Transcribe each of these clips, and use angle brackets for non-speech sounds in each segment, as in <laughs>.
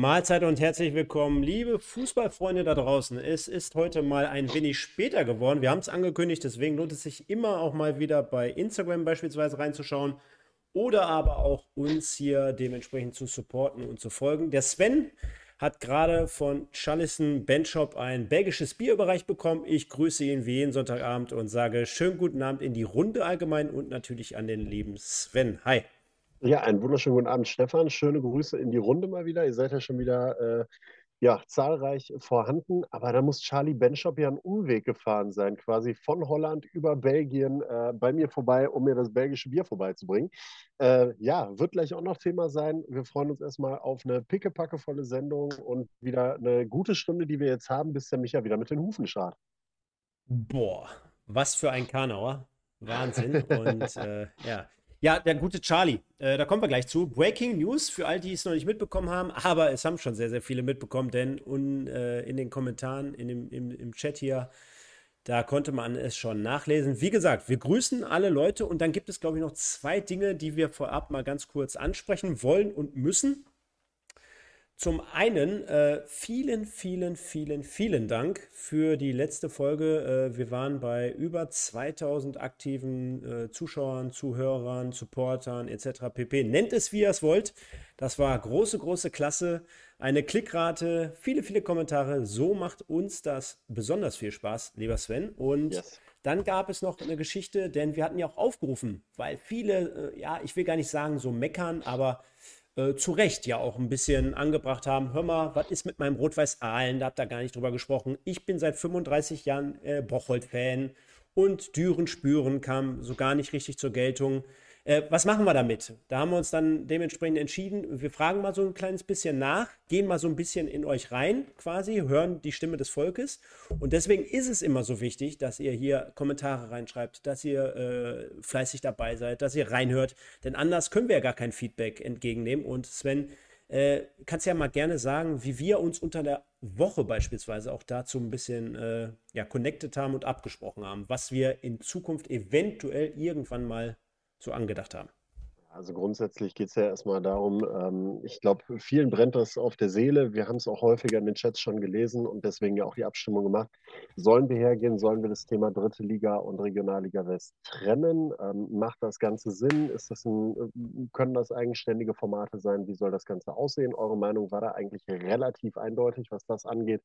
Mahlzeit und herzlich willkommen, liebe Fußballfreunde da draußen. Es ist heute mal ein wenig später geworden. Wir haben es angekündigt, deswegen lohnt es sich immer auch mal wieder bei Instagram beispielsweise reinzuschauen oder aber auch uns hier dementsprechend zu supporten und zu folgen. Der Sven hat gerade von Chalison Benchop ein belgisches Bier überreicht bekommen. Ich grüße ihn wie jeden Sonntagabend und sage schönen guten Abend in die Runde allgemein und natürlich an den lieben Sven. Hi. Ja, einen wunderschönen guten Abend, Stefan. Schöne Grüße in die Runde mal wieder. Ihr seid ja schon wieder äh, ja, zahlreich vorhanden, aber da muss Charlie Benchop ja einen Umweg gefahren sein, quasi von Holland über Belgien äh, bei mir vorbei, um mir das belgische Bier vorbeizubringen. Äh, ja, wird gleich auch noch Thema sein. Wir freuen uns erstmal auf eine pickepackevolle Sendung und wieder eine gute Stunde, die wir jetzt haben, bis der Micha wieder mit den Hufen schart. Boah, was für ein Kanauer. Wahnsinn. Und äh, ja, ja, der gute Charlie, äh, da kommen wir gleich zu. Breaking News für all die es noch nicht mitbekommen haben, aber es haben schon sehr, sehr viele mitbekommen, denn un, äh, in den Kommentaren, in dem, im, im Chat hier, da konnte man es schon nachlesen. Wie gesagt, wir grüßen alle Leute und dann gibt es, glaube ich, noch zwei Dinge, die wir vorab mal ganz kurz ansprechen wollen und müssen. Zum einen äh, vielen, vielen, vielen, vielen Dank für die letzte Folge. Äh, wir waren bei über 2000 aktiven äh, Zuschauern, Zuhörern, Supportern etc. pp. Nennt es, wie ihr es wollt. Das war große, große Klasse. Eine Klickrate, viele, viele Kommentare. So macht uns das besonders viel Spaß, lieber Sven. Und yes. Dann gab es noch eine Geschichte, denn wir hatten ja auch aufgerufen, weil viele, äh, ja, ich will gar nicht sagen so meckern, aber äh, zu Recht ja auch ein bisschen angebracht haben. Hör mal, was ist mit meinem Rot-Weiß-Aalen? Da habt ihr gar nicht drüber gesprochen. Ich bin seit 35 Jahren äh, Bocholt-Fan und Düren spüren kam so gar nicht richtig zur Geltung. Äh, was machen wir damit? Da haben wir uns dann dementsprechend entschieden, wir fragen mal so ein kleines bisschen nach, gehen mal so ein bisschen in euch rein, quasi, hören die Stimme des Volkes. Und deswegen ist es immer so wichtig, dass ihr hier Kommentare reinschreibt, dass ihr äh, fleißig dabei seid, dass ihr reinhört. Denn anders können wir ja gar kein Feedback entgegennehmen. Und Sven, äh, kannst ja mal gerne sagen, wie wir uns unter der Woche beispielsweise auch dazu ein bisschen äh, ja, connected haben und abgesprochen haben, was wir in Zukunft eventuell irgendwann mal so angedacht haben. Also grundsätzlich geht es ja erstmal darum, ähm, ich glaube, vielen brennt das auf der Seele. Wir haben es auch häufiger in den Chats schon gelesen und deswegen ja auch die Abstimmung gemacht. Sollen wir hergehen, sollen wir das Thema Dritte Liga und Regionalliga West trennen? Ähm, macht das Ganze Sinn? Ist das ein, können das eigenständige Formate sein? Wie soll das Ganze aussehen? Eure Meinung war da eigentlich relativ eindeutig, was das angeht.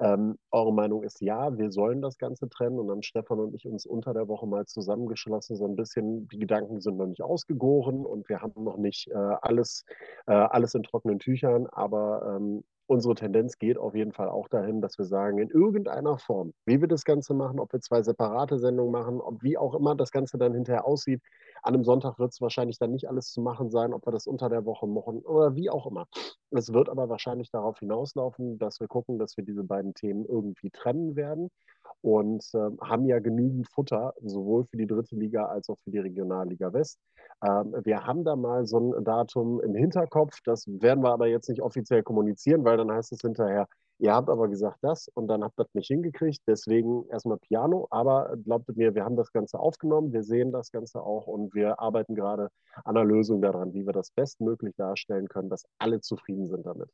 Ähm, eure Meinung ist ja, wir sollen das Ganze trennen und dann Stefan und ich uns unter der Woche mal zusammengeschlossen, so ein bisschen, die Gedanken sind noch nicht ausgegoren und wir haben noch nicht äh, alles, äh, alles in trockenen Tüchern, aber ähm, unsere Tendenz geht auf jeden Fall auch dahin, dass wir sagen, in irgendeiner Form, wie wir das Ganze machen, ob wir zwei separate Sendungen machen, ob wie auch immer das Ganze dann hinterher aussieht. An einem Sonntag wird es wahrscheinlich dann nicht alles zu machen sein, ob wir das unter der Woche machen oder wie auch immer. Es wird aber wahrscheinlich darauf hinauslaufen, dass wir gucken, dass wir diese beiden Themen irgendwie trennen werden und äh, haben ja genügend Futter, sowohl für die dritte Liga als auch für die Regionalliga West. Ähm, wir haben da mal so ein Datum im Hinterkopf, das werden wir aber jetzt nicht offiziell kommunizieren, weil dann heißt es hinterher, ihr habt aber gesagt das und dann habt ihr das nicht hingekriegt, deswegen erstmal Piano, aber glaubt mir, wir haben das Ganze aufgenommen, wir sehen das Ganze auch und wir arbeiten gerade an einer Lösung daran, wie wir das bestmöglich darstellen können, dass alle zufrieden sind damit.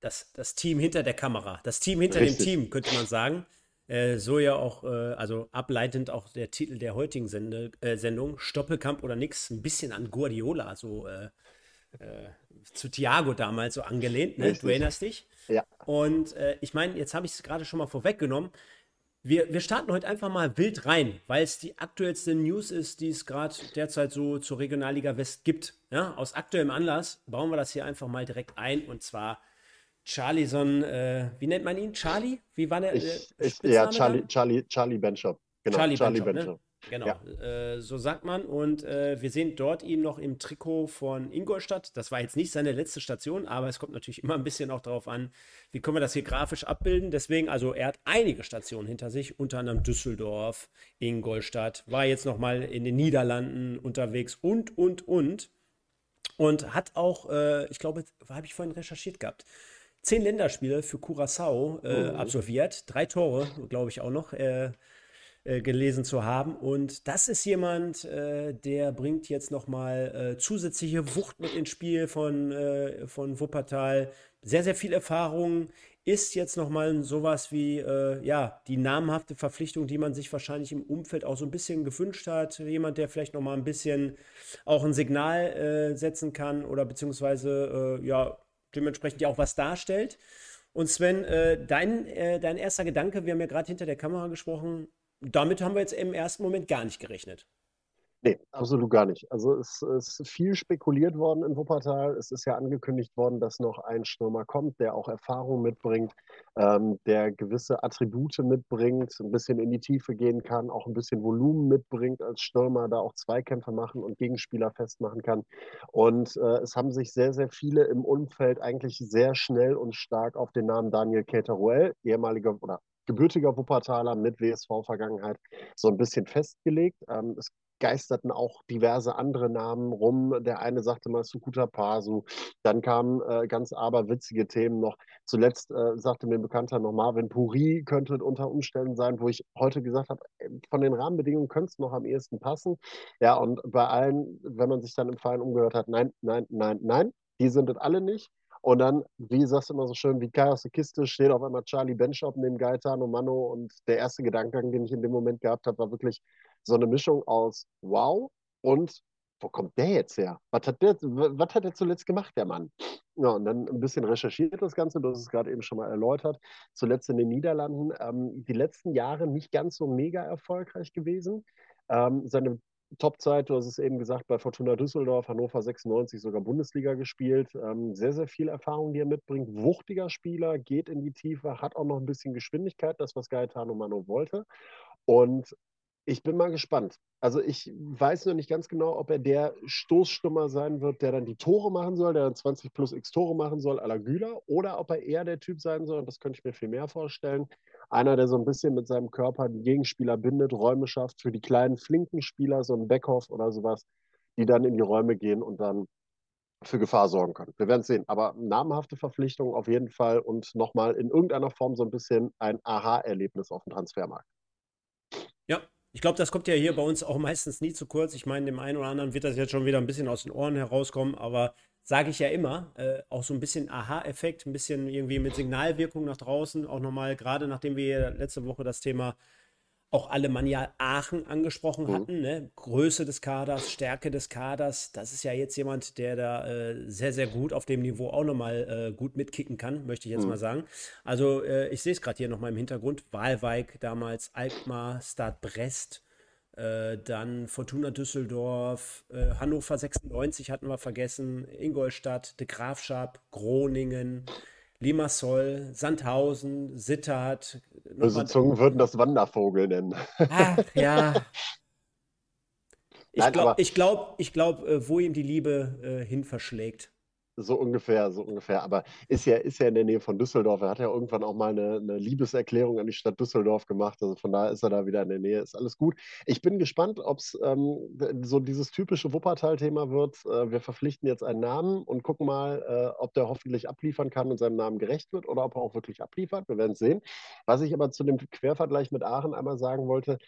Das, das Team hinter der Kamera, das Team hinter Richtig. dem Team, könnte man sagen. Äh, so ja auch, äh, also ableitend auch der Titel der heutigen Sende, äh, Sendung, Stoppelkamp oder nix, ein bisschen an Guardiola, so äh, äh, zu Thiago damals so angelehnt, ne? du erinnerst dich? Ja. Und äh, ich meine, jetzt habe ich es gerade schon mal vorweggenommen. Wir, wir starten heute einfach mal wild rein, weil es die aktuellste News ist, die es gerade derzeit so zur Regionalliga West gibt. Ja, aus aktuellem Anlass bauen wir das hier einfach mal direkt ein und zwar Charlie, so ein, äh, wie nennt man ihn? Charlie? Wie war der? Ich, äh, ich, ja, Charlie, Charlie, Charlie Benchop. Genau, Charlie, Charlie Benchop. Ne? Genau, ja. äh, so sagt man. Und äh, wir sehen dort ihn noch im Trikot von Ingolstadt. Das war jetzt nicht seine letzte Station, aber es kommt natürlich immer ein bisschen auch darauf an, wie können wir das hier grafisch abbilden. Deswegen, also er hat einige Stationen hinter sich, unter anderem Düsseldorf, Ingolstadt, war jetzt noch mal in den Niederlanden unterwegs und, und, und. Und hat auch, äh, ich glaube, habe ich vorhin recherchiert gehabt, zehn Länderspiele für Curaçao äh, oh. absolviert, drei Tore, glaube ich auch noch. Äh, äh, gelesen zu haben. Und das ist jemand, äh, der bringt jetzt nochmal äh, zusätzliche Wucht mit ins Spiel von, äh, von Wuppertal. Sehr, sehr viel Erfahrung. Ist jetzt nochmal sowas wie, ja, die namhafte Verpflichtung, die man sich wahrscheinlich im Umfeld auch so ein bisschen gewünscht hat. Jemand, der vielleicht nochmal ein bisschen auch ein Signal setzen kann oder beziehungsweise, ja, dementsprechend ja auch was darstellt. Und Sven, äh, dein, äh, dein erster Gedanke, wir haben ja gerade hinter der Kamera gesprochen, damit haben wir jetzt im ersten Moment gar nicht gerechnet. Nee, absolut gar nicht. Also es ist viel spekuliert worden in Wuppertal. Es ist ja angekündigt worden, dass noch ein Stürmer kommt, der auch Erfahrung mitbringt, ähm, der gewisse Attribute mitbringt, ein bisschen in die Tiefe gehen kann, auch ein bisschen Volumen mitbringt als Stürmer, da auch Zweikämpfe machen und Gegenspieler festmachen kann. Und äh, es haben sich sehr, sehr viele im Umfeld eigentlich sehr schnell und stark auf den Namen Daniel Keteruel, ehemaliger oder gebürtiger Wuppertaler mit WSV-Vergangenheit, so ein bisschen festgelegt. Ähm, es geisterten auch diverse andere Namen rum. Der eine sagte mal Sukuta Pasu. Dann kamen äh, ganz aberwitzige Themen noch. Zuletzt äh, sagte mir ein Bekannter noch, Marvin Puri könnte unter Umständen sein, wo ich heute gesagt habe, äh, von den Rahmenbedingungen könnte es noch am ehesten passen. Ja, und bei allen, wenn man sich dann im Verein umgehört hat, nein, nein, nein, nein, die sind es alle nicht. Und dann, wie sagst du immer so schön, wie Kai aus der Kiste steht auf einmal Charlie Benchop neben Gaetano Mano. Und der erste Gedankengang, den ich in dem Moment gehabt habe, war wirklich so eine Mischung aus Wow und wo kommt der jetzt her? Was hat der, was hat der zuletzt gemacht, der Mann? Ja, und dann ein bisschen recherchiert das Ganze, du hast es gerade eben schon mal erläutert. Zuletzt in den Niederlanden, ähm, die letzten Jahre nicht ganz so mega erfolgreich gewesen. Ähm, seine Topzeit, du hast es eben gesagt, bei Fortuna Düsseldorf, Hannover 96 sogar Bundesliga gespielt. Ähm, sehr, sehr viel Erfahrung, die er mitbringt. Wuchtiger Spieler, geht in die Tiefe, hat auch noch ein bisschen Geschwindigkeit, das, was Gaetano Mano wollte. Und ich bin mal gespannt. Also ich weiß noch nicht ganz genau, ob er der Stoßstummer sein wird, der dann die Tore machen soll, der dann 20 plus X Tore machen soll, à la Güler, oder ob er eher der Typ sein soll, und das könnte ich mir viel mehr vorstellen, einer, der so ein bisschen mit seinem Körper die Gegenspieler bindet, Räume schafft für die kleinen, flinken Spieler, so ein Beckhoff oder sowas, die dann in die Räume gehen und dann für Gefahr sorgen können. Wir werden es sehen. Aber namhafte Verpflichtung auf jeden Fall und nochmal in irgendeiner Form so ein bisschen ein Aha-Erlebnis auf dem Transfermarkt. Ja, ich glaube, das kommt ja hier bei uns auch meistens nie zu kurz. Ich meine, dem einen oder anderen wird das jetzt schon wieder ein bisschen aus den Ohren herauskommen, aber sage ich ja immer, äh, auch so ein bisschen Aha-Effekt, ein bisschen irgendwie mit Signalwirkung nach draußen, auch nochmal, gerade nachdem wir letzte Woche das Thema auch Alemannia Aachen angesprochen mhm. hatten, ne? Größe des Kaders, Stärke des Kaders, das ist ja jetzt jemand, der da äh, sehr, sehr gut auf dem Niveau auch nochmal äh, gut mitkicken kann, möchte ich jetzt mhm. mal sagen. Also äh, ich sehe es gerade hier nochmal im Hintergrund, Walweig damals, Alkmaar, Start Brest, äh, dann Fortuna Düsseldorf, äh, Hannover 96 hatten wir vergessen, Ingolstadt, De Grafschap, Groningen, Limassol, Sandhausen, Sittard. Böse Zungen würden das Wandervogel nennen. Ach, ja. <laughs> Ich glaube, ich glaub, ich glaub, äh, wo ihm die Liebe äh, hin verschlägt. So ungefähr, so ungefähr. Aber ist ja, ist ja in der Nähe von Düsseldorf. Er hat ja irgendwann auch mal eine, eine, Liebeserklärung an die Stadt Düsseldorf gemacht. Also von daher ist er da wieder in der Nähe. Ist alles gut. Ich bin gespannt, ob es ähm, so dieses typische Wuppertal-Thema wird. Äh, wir verpflichten jetzt einen Namen und gucken mal, äh, ob der hoffentlich abliefern kann und seinem Namen gerecht wird oder ob er auch wirklich abliefert. Wir werden es sehen. Was ich aber zu dem Quervergleich mit Aachen einmal sagen wollte,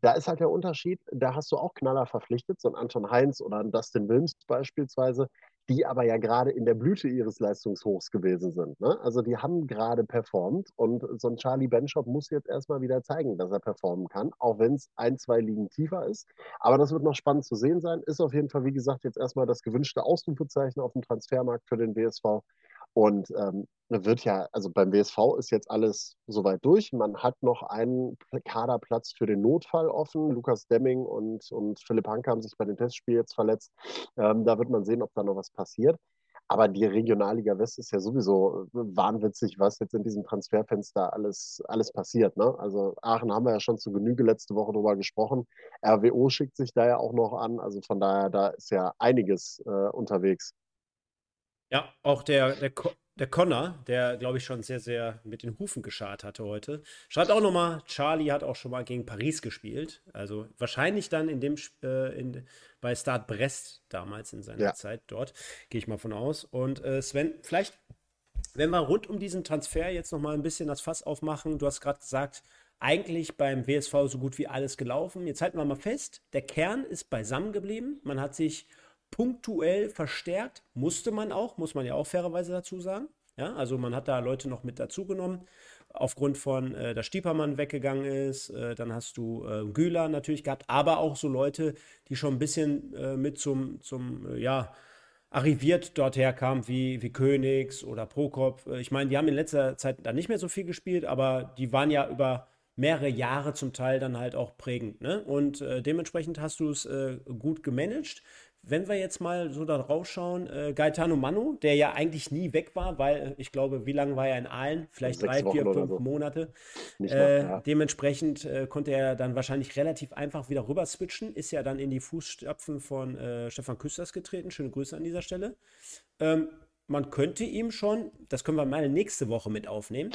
da ist halt der Unterschied, da hast du auch Knaller verpflichtet, so ein Anton Heinz oder ein Dustin Wilms beispielsweise, die aber ja gerade in der Blüte ihres Leistungshochs gewesen sind. Ne? Also die haben gerade performt und so ein Charlie Benchop muss jetzt erstmal wieder zeigen, dass er performen kann, auch wenn es ein, zwei Ligen tiefer ist. Aber das wird noch spannend zu sehen sein. Ist auf jeden Fall, wie gesagt, jetzt erstmal das gewünschte Ausrufezeichen auf dem Transfermarkt für den BSV. Und ähm, wird ja, also beim WSV ist jetzt alles soweit durch. Man hat noch einen Kaderplatz für den Notfall offen. Lukas Demming und, und Philipp Hanke haben sich bei dem Testspiel jetzt verletzt. Ähm, da wird man sehen, ob da noch was passiert. Aber die Regionalliga West ist ja sowieso wahnwitzig, was jetzt in diesem Transferfenster alles, alles passiert. Ne? Also Aachen haben wir ja schon zu Genüge letzte Woche drüber gesprochen. RWO schickt sich da ja auch noch an. Also von daher, da ist ja einiges äh, unterwegs. Ja, auch der, der, der Connor, der, glaube ich, schon sehr, sehr mit den Hufen geschart hatte heute. Schreibt auch nochmal, Charlie hat auch schon mal gegen Paris gespielt. Also wahrscheinlich dann in dem äh, in, bei Start Brest damals in seiner ja. Zeit dort, gehe ich mal von aus. Und äh, Sven, vielleicht, wenn wir rund um diesen Transfer jetzt nochmal ein bisschen das Fass aufmachen, du hast gerade gesagt, eigentlich beim WSV so gut wie alles gelaufen. Jetzt halten wir mal fest, der Kern ist beisammen geblieben. Man hat sich punktuell verstärkt, musste man auch, muss man ja auch fairerweise dazu sagen. Ja, also man hat da Leute noch mit dazugenommen, aufgrund von, äh, dass Stiepermann weggegangen ist. Äh, dann hast du äh, Güler natürlich gehabt, aber auch so Leute, die schon ein bisschen äh, mit zum, zum äh, ja, arriviert dort herkamen, wie, wie Königs oder Prokop. Äh, ich meine, die haben in letzter Zeit da nicht mehr so viel gespielt, aber die waren ja über mehrere Jahre zum Teil dann halt auch prägend. Ne? Und dementsprechend hast du es gut gemanagt wenn wir jetzt mal so da drauf schauen, äh, Gaetano Manu, der ja eigentlich nie weg war, weil äh, ich glaube, wie lange war er in Aalen? Vielleicht drei, Wochen vier, fünf so. Monate. Äh, noch, ja. Dementsprechend äh, konnte er dann wahrscheinlich relativ einfach wieder rüber switchen, ist ja dann in die Fußstapfen von äh, Stefan Küsters getreten. Schöne Grüße an dieser Stelle. Ähm, man könnte ihm schon, das können wir mal nächste Woche mit aufnehmen,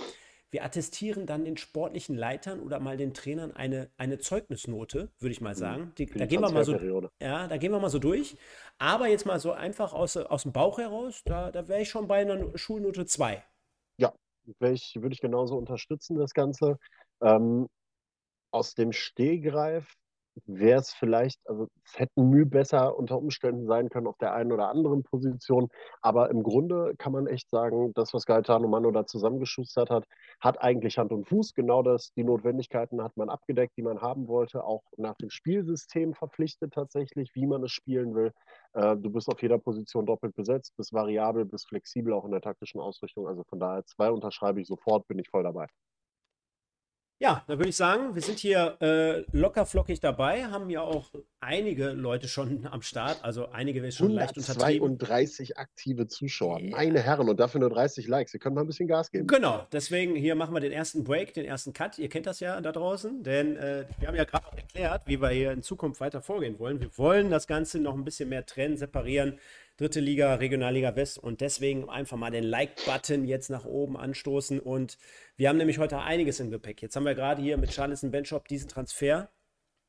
wir attestieren dann den sportlichen Leitern oder mal den Trainern eine, eine Zeugnisnote, würde ich mal mhm. sagen. Die, da gehen wir mal so, ja, da gehen wir mal so durch. Aber jetzt mal so einfach aus, aus dem Bauch heraus, da, da wäre ich schon bei einer Schulnote 2. Ja, ich, würde ich genauso unterstützen, das Ganze. Ähm, aus dem Stehgreif wäre es vielleicht, also es hätten Mühe besser unter Umständen sein können auf der einen oder anderen Position. Aber im Grunde kann man echt sagen, das, was Gaetano Mano da zusammengeschustert hat, hat eigentlich Hand und Fuß. Genau das, die Notwendigkeiten hat man abgedeckt, die man haben wollte, auch nach dem Spielsystem verpflichtet tatsächlich, wie man es spielen will. Äh, du bist auf jeder Position doppelt besetzt, bist variabel, bist flexibel auch in der taktischen Ausrichtung. Also von daher zwei unterschreibe ich sofort, bin ich voll dabei. Ja, da würde ich sagen, wir sind hier äh, locker flockig dabei, haben ja auch einige Leute schon am Start, also einige wir schon leicht untertrieben. 32 aktive Zuschauer, yeah. meine Herren, und dafür nur 30 Likes. Wir können mal ein bisschen Gas geben. Genau, deswegen hier machen wir den ersten Break, den ersten Cut. Ihr kennt das ja da draußen, denn äh, wir haben ja gerade erklärt, wie wir hier in Zukunft weiter vorgehen wollen. Wir wollen das Ganze noch ein bisschen mehr trennen, separieren dritte Liga, Regionalliga West und deswegen einfach mal den Like-Button jetzt nach oben anstoßen und wir haben nämlich heute einiges im Gepäck. Jetzt haben wir gerade hier mit Charleston Benchop diesen Transfer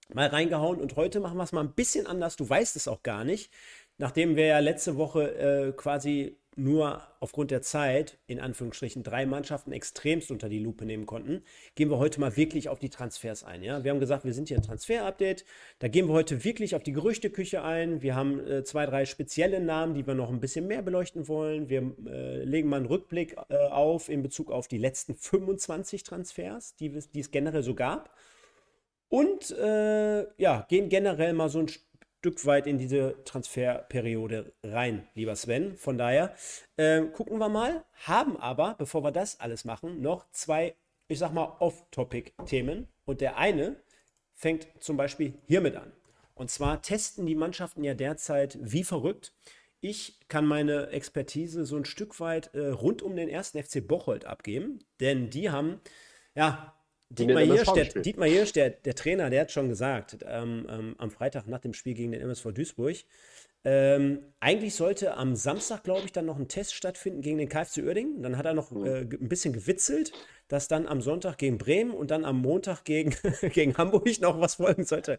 mal reingehauen und heute machen wir es mal ein bisschen anders. Du weißt es auch gar nicht. Nachdem wir ja letzte Woche äh, quasi nur aufgrund der Zeit, in Anführungsstrichen, drei Mannschaften extremst unter die Lupe nehmen konnten, gehen wir heute mal wirklich auf die Transfers ein. Ja? Wir haben gesagt, wir sind hier ein Transfer-Update. Da gehen wir heute wirklich auf die Gerüchteküche ein. Wir haben äh, zwei, drei spezielle Namen, die wir noch ein bisschen mehr beleuchten wollen. Wir äh, legen mal einen Rückblick äh, auf in Bezug auf die letzten 25 Transfers, die, die es generell so gab. Und äh, ja, gehen generell mal so ein Stück weit in diese Transferperiode rein, lieber Sven. Von daher äh, gucken wir mal, haben aber, bevor wir das alles machen, noch zwei, ich sag mal, Off-Topic-Themen. Und der eine fängt zum Beispiel hiermit an. Und zwar testen die Mannschaften ja derzeit wie verrückt. Ich kann meine Expertise so ein Stück weit äh, rund um den ersten FC Bocholt abgeben, denn die haben ja Dietmar Hirsch, der, Dietmar der, der, Trainer, der hat schon gesagt, ähm, ähm, am Freitag nach dem Spiel gegen den MSV Duisburg, ähm, eigentlich sollte am Samstag, glaube ich, dann noch ein Test stattfinden gegen den KFC Uerdingen. Dann hat er noch mhm. äh, ein bisschen gewitzelt, dass dann am Sonntag gegen Bremen und dann am Montag gegen, <laughs> gegen Hamburg noch was folgen sollte.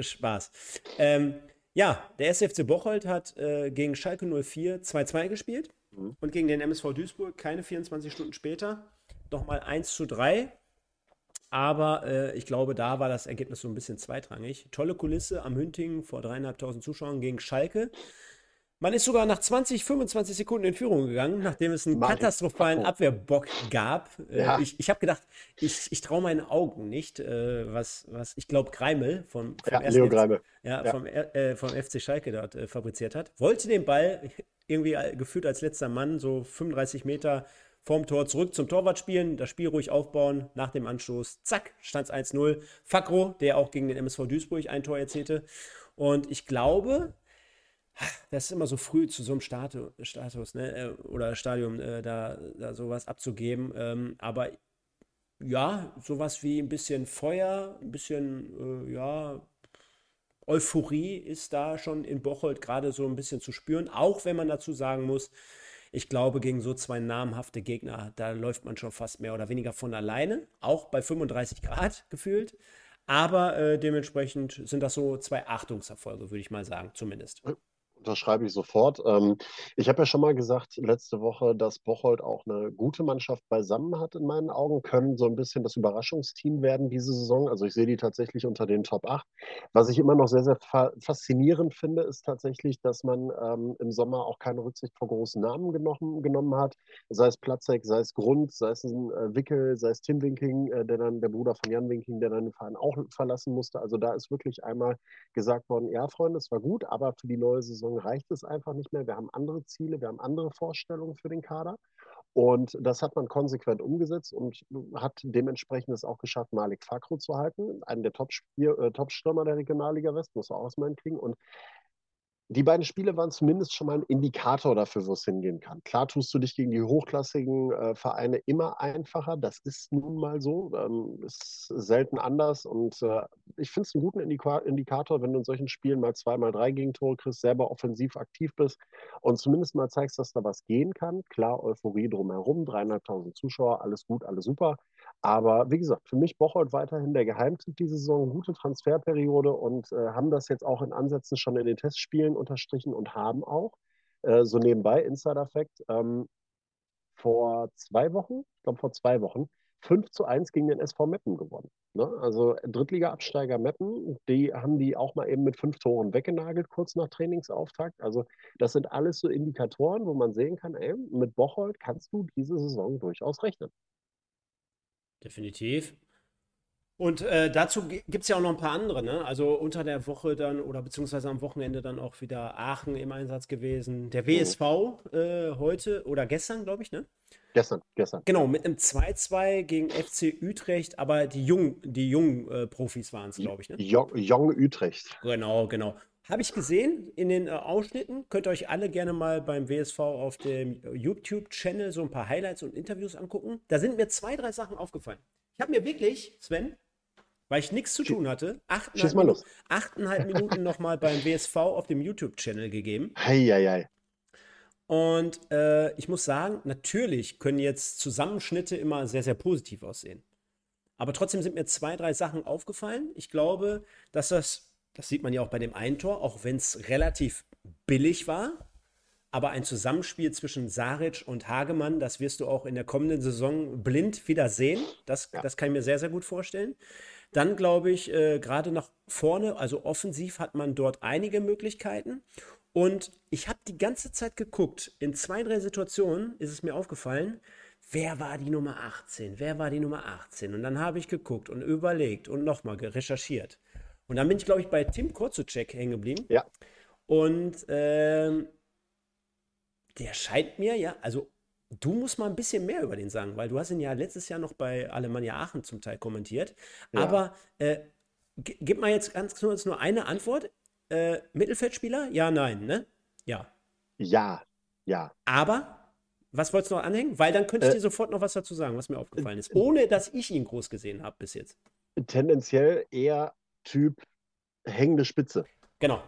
Spaß. Ähm, ja, der SFC Bocholt hat äh, gegen Schalke 04 2-2 gespielt mhm. und gegen den MSV Duisburg keine 24 Stunden später nochmal 1 zu 3 aber äh, ich glaube, da war das Ergebnis so ein bisschen zweitrangig. Tolle Kulisse am Hüntingen vor dreieinhalbtausend Zuschauern gegen Schalke. Man ist sogar nach 20, 25 Sekunden in Führung gegangen, nachdem es einen Mach katastrophalen. Abwehrbock gab. Äh, ja. Äh, ich ich habe gedacht, ich, ich traue meinen Augen nicht, äh, was, was ich glaube Greimel vom, vom, ja, Leo Greimel. Ja, ja. Vom, äh, vom FC Schalke dort äh, fabriziert hat. Wollte den Ball <laughs> irgendwie gefühlt als letzter Mann so 35 Meter vorm Tor zurück zum Torwart spielen, das Spiel ruhig aufbauen, nach dem Anstoß, zack, stand es 1-0. Fakro, der auch gegen den MSV Duisburg ein Tor erzielte. Und ich glaube, das ist immer so früh zu so einem Status, Status ne, äh, oder Stadium, äh, da, da sowas abzugeben. Ähm, aber ja, sowas wie ein bisschen Feuer, ein bisschen, äh, ja, Euphorie ist da schon in Bocholt gerade so ein bisschen zu spüren, auch wenn man dazu sagen muss, ich glaube, gegen so zwei namhafte Gegner, da läuft man schon fast mehr oder weniger von alleine, auch bei 35 Grad gefühlt. Aber äh, dementsprechend sind das so zwei Achtungserfolge, würde ich mal sagen, zumindest. Das schreibe ich sofort. Ähm, ich habe ja schon mal gesagt letzte Woche, dass Bocholt auch eine gute Mannschaft beisammen hat in meinen Augen, können so ein bisschen das Überraschungsteam werden diese Saison. Also ich sehe die tatsächlich unter den Top 8. Was ich immer noch sehr, sehr fa faszinierend finde, ist tatsächlich, dass man ähm, im Sommer auch keine Rücksicht vor großen Namen genommen, genommen hat. Sei es Platzek, sei es Grund, sei es ein äh, Wickel, sei es Tim Winking, äh, der dann der Bruder von Jan Winking, der dann den Verein auch verlassen musste. Also da ist wirklich einmal gesagt worden, ja Freunde, es war gut, aber für die neue Saison Saison reicht es einfach nicht mehr. Wir haben andere Ziele, wir haben andere Vorstellungen für den Kader. Und das hat man konsequent umgesetzt und hat dementsprechend es auch geschafft, Malik Fakro zu halten, einen der äh, Top-Stürmer der Regionalliga West, muss er auch erstmal hinkriegen. Und die beiden Spiele waren zumindest schon mal ein Indikator dafür, wo es hingehen kann. Klar tust du dich gegen die hochklassigen äh, Vereine immer einfacher. Das ist nun mal so. Ähm, ist selten anders. Und äh, ich finde es einen guten Indika Indikator, wenn du in solchen Spielen mal zwei, mal drei Gegentore kriegst, selber offensiv aktiv bist und zumindest mal zeigst, dass da was gehen kann. Klar, Euphorie drumherum, dreieinhalbtausend Zuschauer, alles gut, alles super. Aber wie gesagt, für mich Bocholt weiterhin der Geheimtipp diese Saison, gute Transferperiode und äh, haben das jetzt auch in Ansätzen schon in den Testspielen unterstrichen und haben auch, äh, so nebenbei, Insider-Fact, ähm, vor zwei Wochen, ich glaube vor zwei Wochen, 5 zu 1 gegen den SV Meppen gewonnen. Ne? Also Drittliga-Absteiger Meppen, die haben die auch mal eben mit fünf Toren weggenagelt, kurz nach Trainingsauftakt. Also das sind alles so Indikatoren, wo man sehen kann, ey, mit Bocholt kannst du diese Saison durchaus rechnen. Definitiv. Und äh, dazu gibt es ja auch noch ein paar andere, ne? Also unter der Woche dann oder beziehungsweise am Wochenende dann auch wieder Aachen im Einsatz gewesen. Der WSV oh. äh, heute oder gestern, glaube ich, ne? Gestern, gestern. Genau, mit einem 2-2 gegen FC Utrecht, aber die jungen, die jungen äh, Profis waren es, glaube ich, ne? Jung, Jung Utrecht. Genau, genau. Habe ich gesehen in den äh, Ausschnitten. Könnt ihr euch alle gerne mal beim WSV auf dem YouTube-Channel so ein paar Highlights und Interviews angucken. Da sind mir zwei, drei Sachen aufgefallen. Ich habe mir wirklich, Sven, weil ich nichts zu tun hatte, achteinhalb, Minuten, achteinhalb Minuten nochmal beim WSV auf dem YouTube-Channel gegeben. Heieiei. Und äh, ich muss sagen, natürlich können jetzt Zusammenschnitte immer sehr, sehr positiv aussehen. Aber trotzdem sind mir zwei, drei Sachen aufgefallen. Ich glaube, dass das das sieht man ja auch bei dem einen Tor, auch wenn es relativ billig war. Aber ein Zusammenspiel zwischen Saric und Hagemann, das wirst du auch in der kommenden Saison blind wieder sehen. Das, ja. das kann ich mir sehr, sehr gut vorstellen. Dann glaube ich, äh, gerade nach vorne, also offensiv hat man dort einige Möglichkeiten. Und ich habe die ganze Zeit geguckt. In zwei, drei Situationen ist es mir aufgefallen, wer war die Nummer 18? Wer war die Nummer 18? Und dann habe ich geguckt und überlegt und nochmal recherchiert. Und dann bin ich, glaube ich, bei Tim Kurzucek hängen geblieben. Ja. Und ähm, der scheint mir, ja, also du musst mal ein bisschen mehr über den sagen, weil du hast ihn ja letztes Jahr noch bei Alemannia Aachen zum Teil kommentiert. Ja. Aber äh, gib mal jetzt ganz kurz nur eine Antwort. Äh, Mittelfeldspieler? Ja, nein, ne? Ja. Ja, ja. Aber was wolltest du noch anhängen? Weil dann könnte ich äh, dir sofort noch was dazu sagen, was mir aufgefallen ist, ohne dass ich ihn groß gesehen habe bis jetzt. Tendenziell eher Typ hängende Spitze. Genau.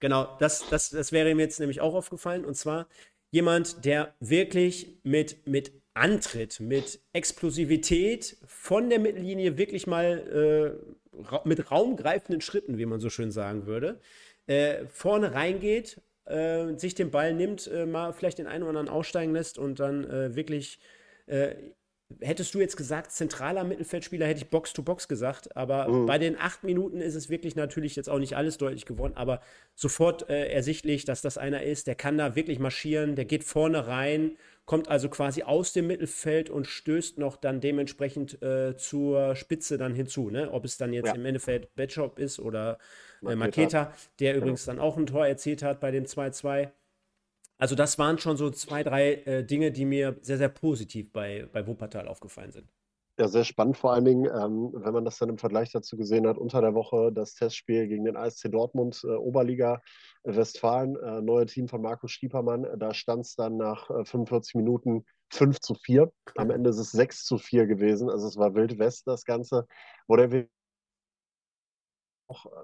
Genau, das, das, das wäre mir jetzt nämlich auch aufgefallen. Und zwar jemand, der wirklich mit, mit Antritt, mit Explosivität von der Mittellinie wirklich mal äh, mit raumgreifenden Schritten, wie man so schön sagen würde, äh, vorne reingeht, äh, sich den Ball nimmt, äh, mal vielleicht den einen oder anderen aussteigen lässt und dann äh, wirklich äh, hättest du jetzt gesagt, zentraler Mittelfeldspieler, hätte ich Box-to-Box gesagt. Aber mhm. bei den acht Minuten ist es wirklich natürlich jetzt auch nicht alles deutlich geworden, aber sofort äh, ersichtlich, dass das einer ist, der kann da wirklich marschieren, der geht vorne rein, kommt also quasi aus dem Mittelfeld und stößt noch dann dementsprechend äh, zur Spitze dann hinzu. Ne? Ob es dann jetzt ja. im Endeffekt Betshop ist oder äh, Maketa, der genau. übrigens dann auch ein Tor erzielt hat bei dem 2-2. Also das waren schon so zwei, drei äh, Dinge, die mir sehr, sehr positiv bei, bei Wuppertal aufgefallen sind. Ja, sehr spannend vor allen Dingen, ähm, wenn man das dann im Vergleich dazu gesehen hat, unter der Woche das Testspiel gegen den ASC Dortmund, äh, Oberliga äh, Westfalen, äh, neue Team von Markus Stiepermann. Da stand es dann nach 45 äh, Minuten 5 zu 4. Am Ende ist es 6 zu 4 gewesen. Also es war Wild West das Ganze, wo der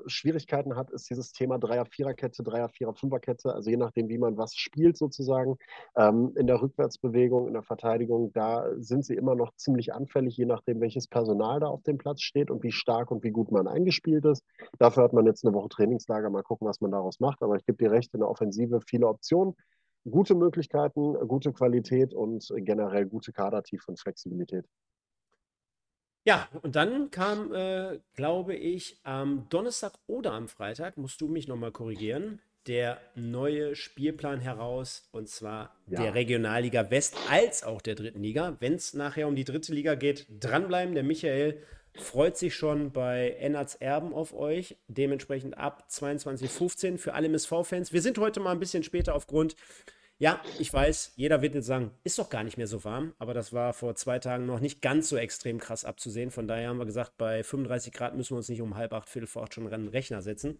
Schwierigkeiten hat, ist dieses Thema Dreier-Vierer-Kette, Dreier-Vierer-Fünfer-Kette, also je nachdem, wie man was spielt sozusagen. Ähm, in der Rückwärtsbewegung, in der Verteidigung, da sind sie immer noch ziemlich anfällig, je nachdem, welches Personal da auf dem Platz steht und wie stark und wie gut man eingespielt ist. Dafür hat man jetzt eine Woche Trainingslager, mal gucken, was man daraus macht. Aber ich gebe dir recht, in der Offensive viele Optionen gute Möglichkeiten, gute Qualität und generell gute Kadertiefe und Flexibilität. Ja, und dann kam, äh, glaube ich, am Donnerstag oder am Freitag, musst du mich nochmal korrigieren, der neue Spielplan heraus, und zwar ja. der Regionalliga West als auch der dritten Liga. Wenn es nachher um die dritte Liga geht, dranbleiben. Der Michael freut sich schon bei Ennards Erben auf euch. Dementsprechend ab 22.15 für alle MSV-Fans. Wir sind heute mal ein bisschen später aufgrund ja, ich weiß, jeder wird jetzt sagen, ist doch gar nicht mehr so warm, aber das war vor zwei Tagen noch nicht ganz so extrem krass abzusehen. Von daher haben wir gesagt, bei 35 Grad müssen wir uns nicht um halb acht, viertel vor acht schon an den Rechner setzen.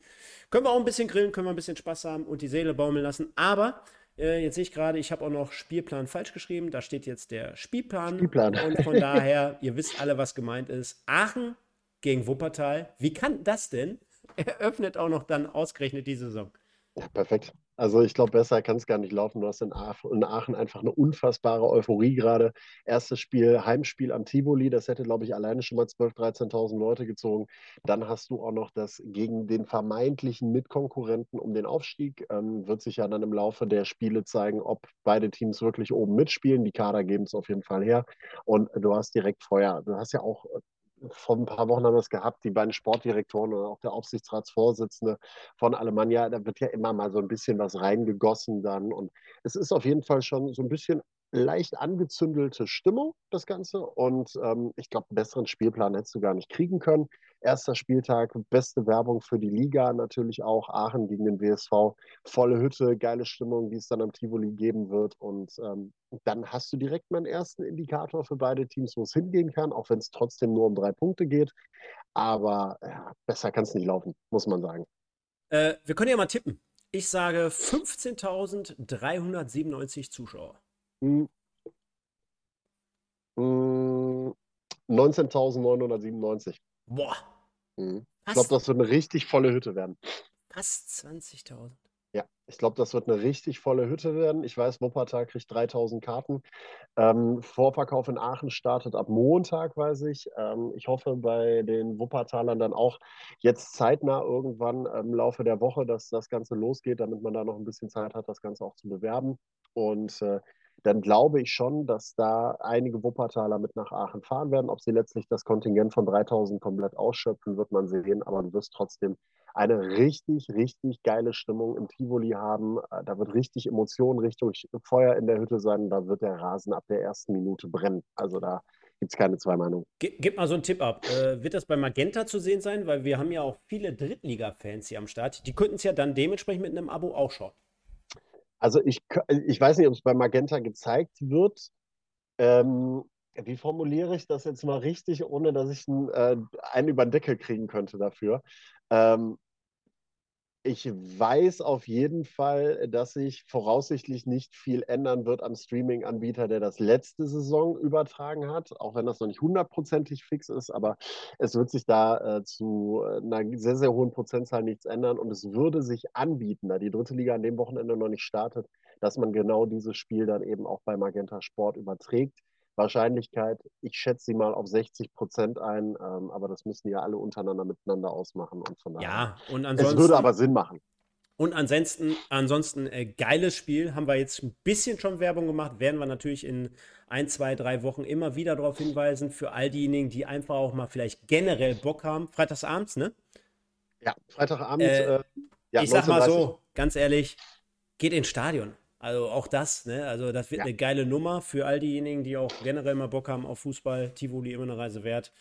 Können wir auch ein bisschen grillen, können wir ein bisschen Spaß haben und die Seele baumeln lassen. Aber äh, jetzt sehe ich gerade, ich habe auch noch Spielplan falsch geschrieben. Da steht jetzt der Spielplan. Spielplan. Und von <laughs> daher, ihr wisst alle, was gemeint ist. Aachen gegen Wuppertal. Wie kann das denn? <laughs> Eröffnet auch noch dann ausgerechnet die Saison. Ja, perfekt. Also ich glaube, besser kann es gar nicht laufen. Du hast in Aachen einfach eine unfassbare Euphorie gerade. Erstes Spiel, Heimspiel am Tivoli, das hätte, glaube ich, alleine schon mal 12.000, 13.000 Leute gezogen. Dann hast du auch noch das gegen den vermeintlichen Mitkonkurrenten um den Aufstieg. Ähm, wird sich ja dann im Laufe der Spiele zeigen, ob beide Teams wirklich oben mitspielen. Die Kader geben es auf jeden Fall her. Und du hast direkt Feuer. Du hast ja auch vor ein paar Wochen haben wir es gehabt, die beiden Sportdirektoren und auch der Aufsichtsratsvorsitzende von Alemannia, da wird ja immer mal so ein bisschen was reingegossen dann. Und es ist auf jeden Fall schon so ein bisschen leicht angezündelte Stimmung, das Ganze. Und ähm, ich glaube, einen besseren Spielplan hättest du gar nicht kriegen können. Erster Spieltag, beste Werbung für die Liga natürlich auch. Aachen gegen den WSV, volle Hütte, geile Stimmung, die es dann am Tivoli geben wird. Und ähm, dann hast du direkt meinen ersten Indikator für beide Teams, wo es hingehen kann, auch wenn es trotzdem nur um drei Punkte geht. Aber ja, besser kann es nicht laufen, muss man sagen. Äh, wir können ja mal tippen. Ich sage 15.397 Zuschauer. 19.997. Hm. Boah. Mhm. Ich glaube, das wird eine richtig volle Hütte werden. Fast 20.000. Ja, ich glaube, das wird eine richtig volle Hütte werden. Ich weiß, Wuppertal kriegt 3000 Karten. Ähm, Vorverkauf in Aachen startet ab Montag, weiß ich. Ähm, ich hoffe bei den Wuppertalern dann auch jetzt zeitnah irgendwann im Laufe der Woche, dass das Ganze losgeht, damit man da noch ein bisschen Zeit hat, das Ganze auch zu bewerben. Und äh, dann glaube ich schon, dass da einige Wuppertaler mit nach Aachen fahren werden. Ob sie letztlich das Kontingent von 3000 komplett ausschöpfen, wird man sehen. Aber du wirst trotzdem eine richtig, richtig geile Stimmung im Tivoli haben. Äh, da wird richtig Emotionen Richtung Feuer in der Hütte sein. Da wird der Rasen ab der ersten Minute brennen. Also da gibt es keine zwei Meinungen. Gib mal so einen Tipp ab. Äh, wird das bei Magenta zu sehen sein? Weil wir haben ja auch viele Drittliga-Fans hier am Start. Die könnten es ja dann dementsprechend mit einem Abo auch schauen. Also ich, ich weiß nicht, ob es bei Magenta gezeigt wird. Ähm, wie formuliere ich das jetzt mal richtig, ohne dass ich einen, äh, einen über den Deckel kriegen könnte dafür? Ähm, ich weiß auf jeden Fall, dass sich voraussichtlich nicht viel ändern wird am Streaming-Anbieter, der das letzte Saison übertragen hat, auch wenn das noch nicht hundertprozentig fix ist, aber es wird sich da äh, zu einer sehr, sehr hohen Prozentzahl nichts ändern und es würde sich anbieten, da die dritte Liga an dem Wochenende noch nicht startet, dass man genau dieses Spiel dann eben auch bei Magenta Sport überträgt. Wahrscheinlichkeit, ich schätze sie mal auf 60 Prozent ein, ähm, aber das müssen ja alle untereinander miteinander ausmachen und von daher. Ja, und ansonsten. Es würde aber Sinn machen. Und ansonsten, ansonsten äh, geiles Spiel. Haben wir jetzt ein bisschen schon Werbung gemacht. Werden wir natürlich in ein, zwei, drei Wochen immer wieder darauf hinweisen. Für all diejenigen, die einfach auch mal vielleicht generell Bock haben. Freitagsabends, ne? Ja, Freitagabend. Äh, äh, ja, ich sag mal so, ganz ehrlich, geht ins Stadion. Also auch das, ne? Also das wird ja. eine geile Nummer für all diejenigen, die auch generell mal Bock haben auf Fußball. Tivoli immer eine Reise wert.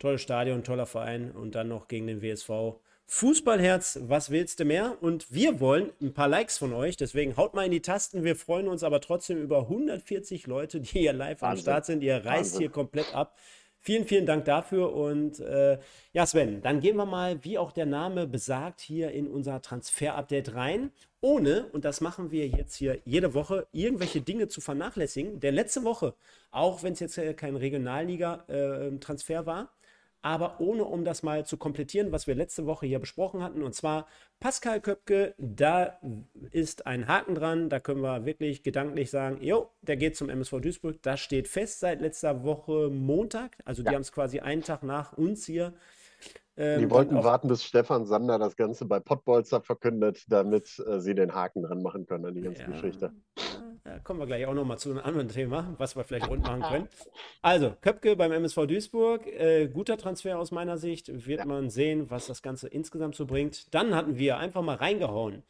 Tolles Stadion, toller Verein und dann noch gegen den WSV. Fußballherz, was willst du mehr? Und wir wollen ein paar Likes von euch, deswegen haut mal in die Tasten. Wir freuen uns aber trotzdem über 140 Leute, die hier live Wahnsinn. am Start sind. Ihr reißt Wahnsinn. hier komplett ab. Vielen, vielen Dank dafür. Und äh, ja, Sven, dann gehen wir mal, wie auch der Name besagt, hier in unser Transfer-Update rein. Ohne, und das machen wir jetzt hier jede Woche, irgendwelche Dinge zu vernachlässigen. Denn letzte Woche, auch wenn es jetzt kein Regionalliga-Transfer äh, war, aber ohne um das mal zu komplettieren, was wir letzte Woche hier besprochen hatten. Und zwar Pascal Köpke, da ist ein Haken dran. Da können wir wirklich gedanklich sagen, jo, der geht zum MSV Duisburg. Das steht fest seit letzter Woche Montag. Also die ja. haben es quasi einen Tag nach uns hier ähm, die wollten warten, bis Stefan Sander das Ganze bei Pottbolzer verkündet, damit äh, sie den Haken dran machen können an die ganze ja, Geschichte. Da kommen wir gleich auch nochmal zu einem anderen Thema, was wir vielleicht rund machen <laughs> können. Also, Köpke beim MSV Duisburg, äh, guter Transfer aus meiner Sicht, wird ja. man sehen, was das Ganze insgesamt so bringt. Dann hatten wir einfach mal reingehauen.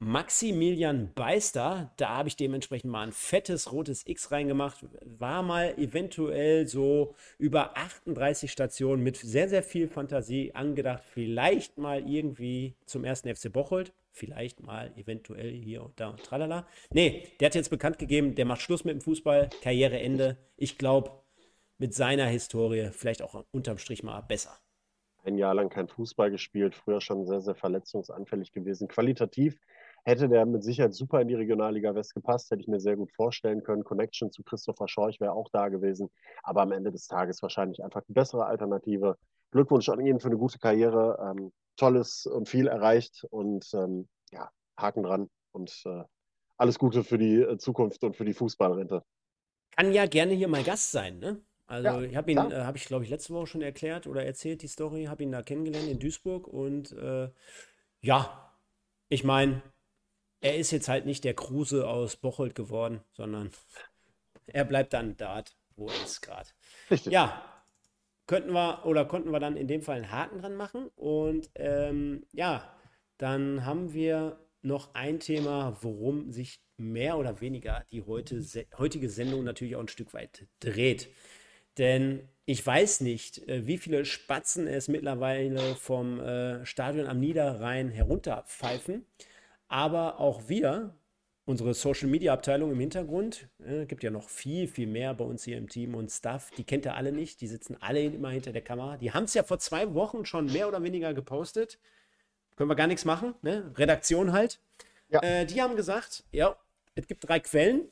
Maximilian Beister, da habe ich dementsprechend mal ein fettes rotes X reingemacht. War mal eventuell so über 38 Stationen mit sehr, sehr viel Fantasie angedacht. Vielleicht mal irgendwie zum ersten FC Bocholt. Vielleicht mal eventuell hier und da und tralala. Nee, der hat jetzt bekannt gegeben, der macht Schluss mit dem Fußball, Karriereende. Ich glaube, mit seiner Historie vielleicht auch unterm Strich mal besser ein Jahr lang kein Fußball gespielt, früher schon sehr, sehr verletzungsanfällig gewesen. Qualitativ hätte der mit Sicherheit super in die Regionalliga West gepasst, hätte ich mir sehr gut vorstellen können. Connection zu Christopher Schorch wäre auch da gewesen, aber am Ende des Tages wahrscheinlich einfach die bessere Alternative. Glückwunsch an ihn für eine gute Karriere, ähm, tolles und viel erreicht und ähm, ja, Haken dran und äh, alles Gute für die äh, Zukunft und für die Fußballrente. Kann ja gerne hier mal Gast sein, ne? Also ja, ich habe ihn, äh, habe ich glaube ich letzte Woche schon erklärt oder erzählt die Story, habe ihn da kennengelernt in Duisburg und äh, ja, ich meine, er ist jetzt halt nicht der Kruse aus Bocholt geworden, sondern er bleibt dann dort, wo er ist gerade. Ja, könnten wir oder konnten wir dann in dem Fall einen Haken dran machen und ähm, ja, dann haben wir noch ein Thema, worum sich mehr oder weniger die heute, heutige Sendung natürlich auch ein Stück weit dreht. Denn ich weiß nicht, äh, wie viele Spatzen es mittlerweile vom äh, Stadion am Niederrhein herunterpfeifen. Aber auch wir, unsere Social Media Abteilung im Hintergrund, äh, gibt ja noch viel, viel mehr bei uns hier im Team und Stuff, die kennt ihr alle nicht, die sitzen alle immer hinter der Kamera. Die haben es ja vor zwei Wochen schon mehr oder weniger gepostet. Können wir gar nichts machen, ne? Redaktion halt. Ja. Äh, die haben gesagt, ja, es gibt drei Quellen.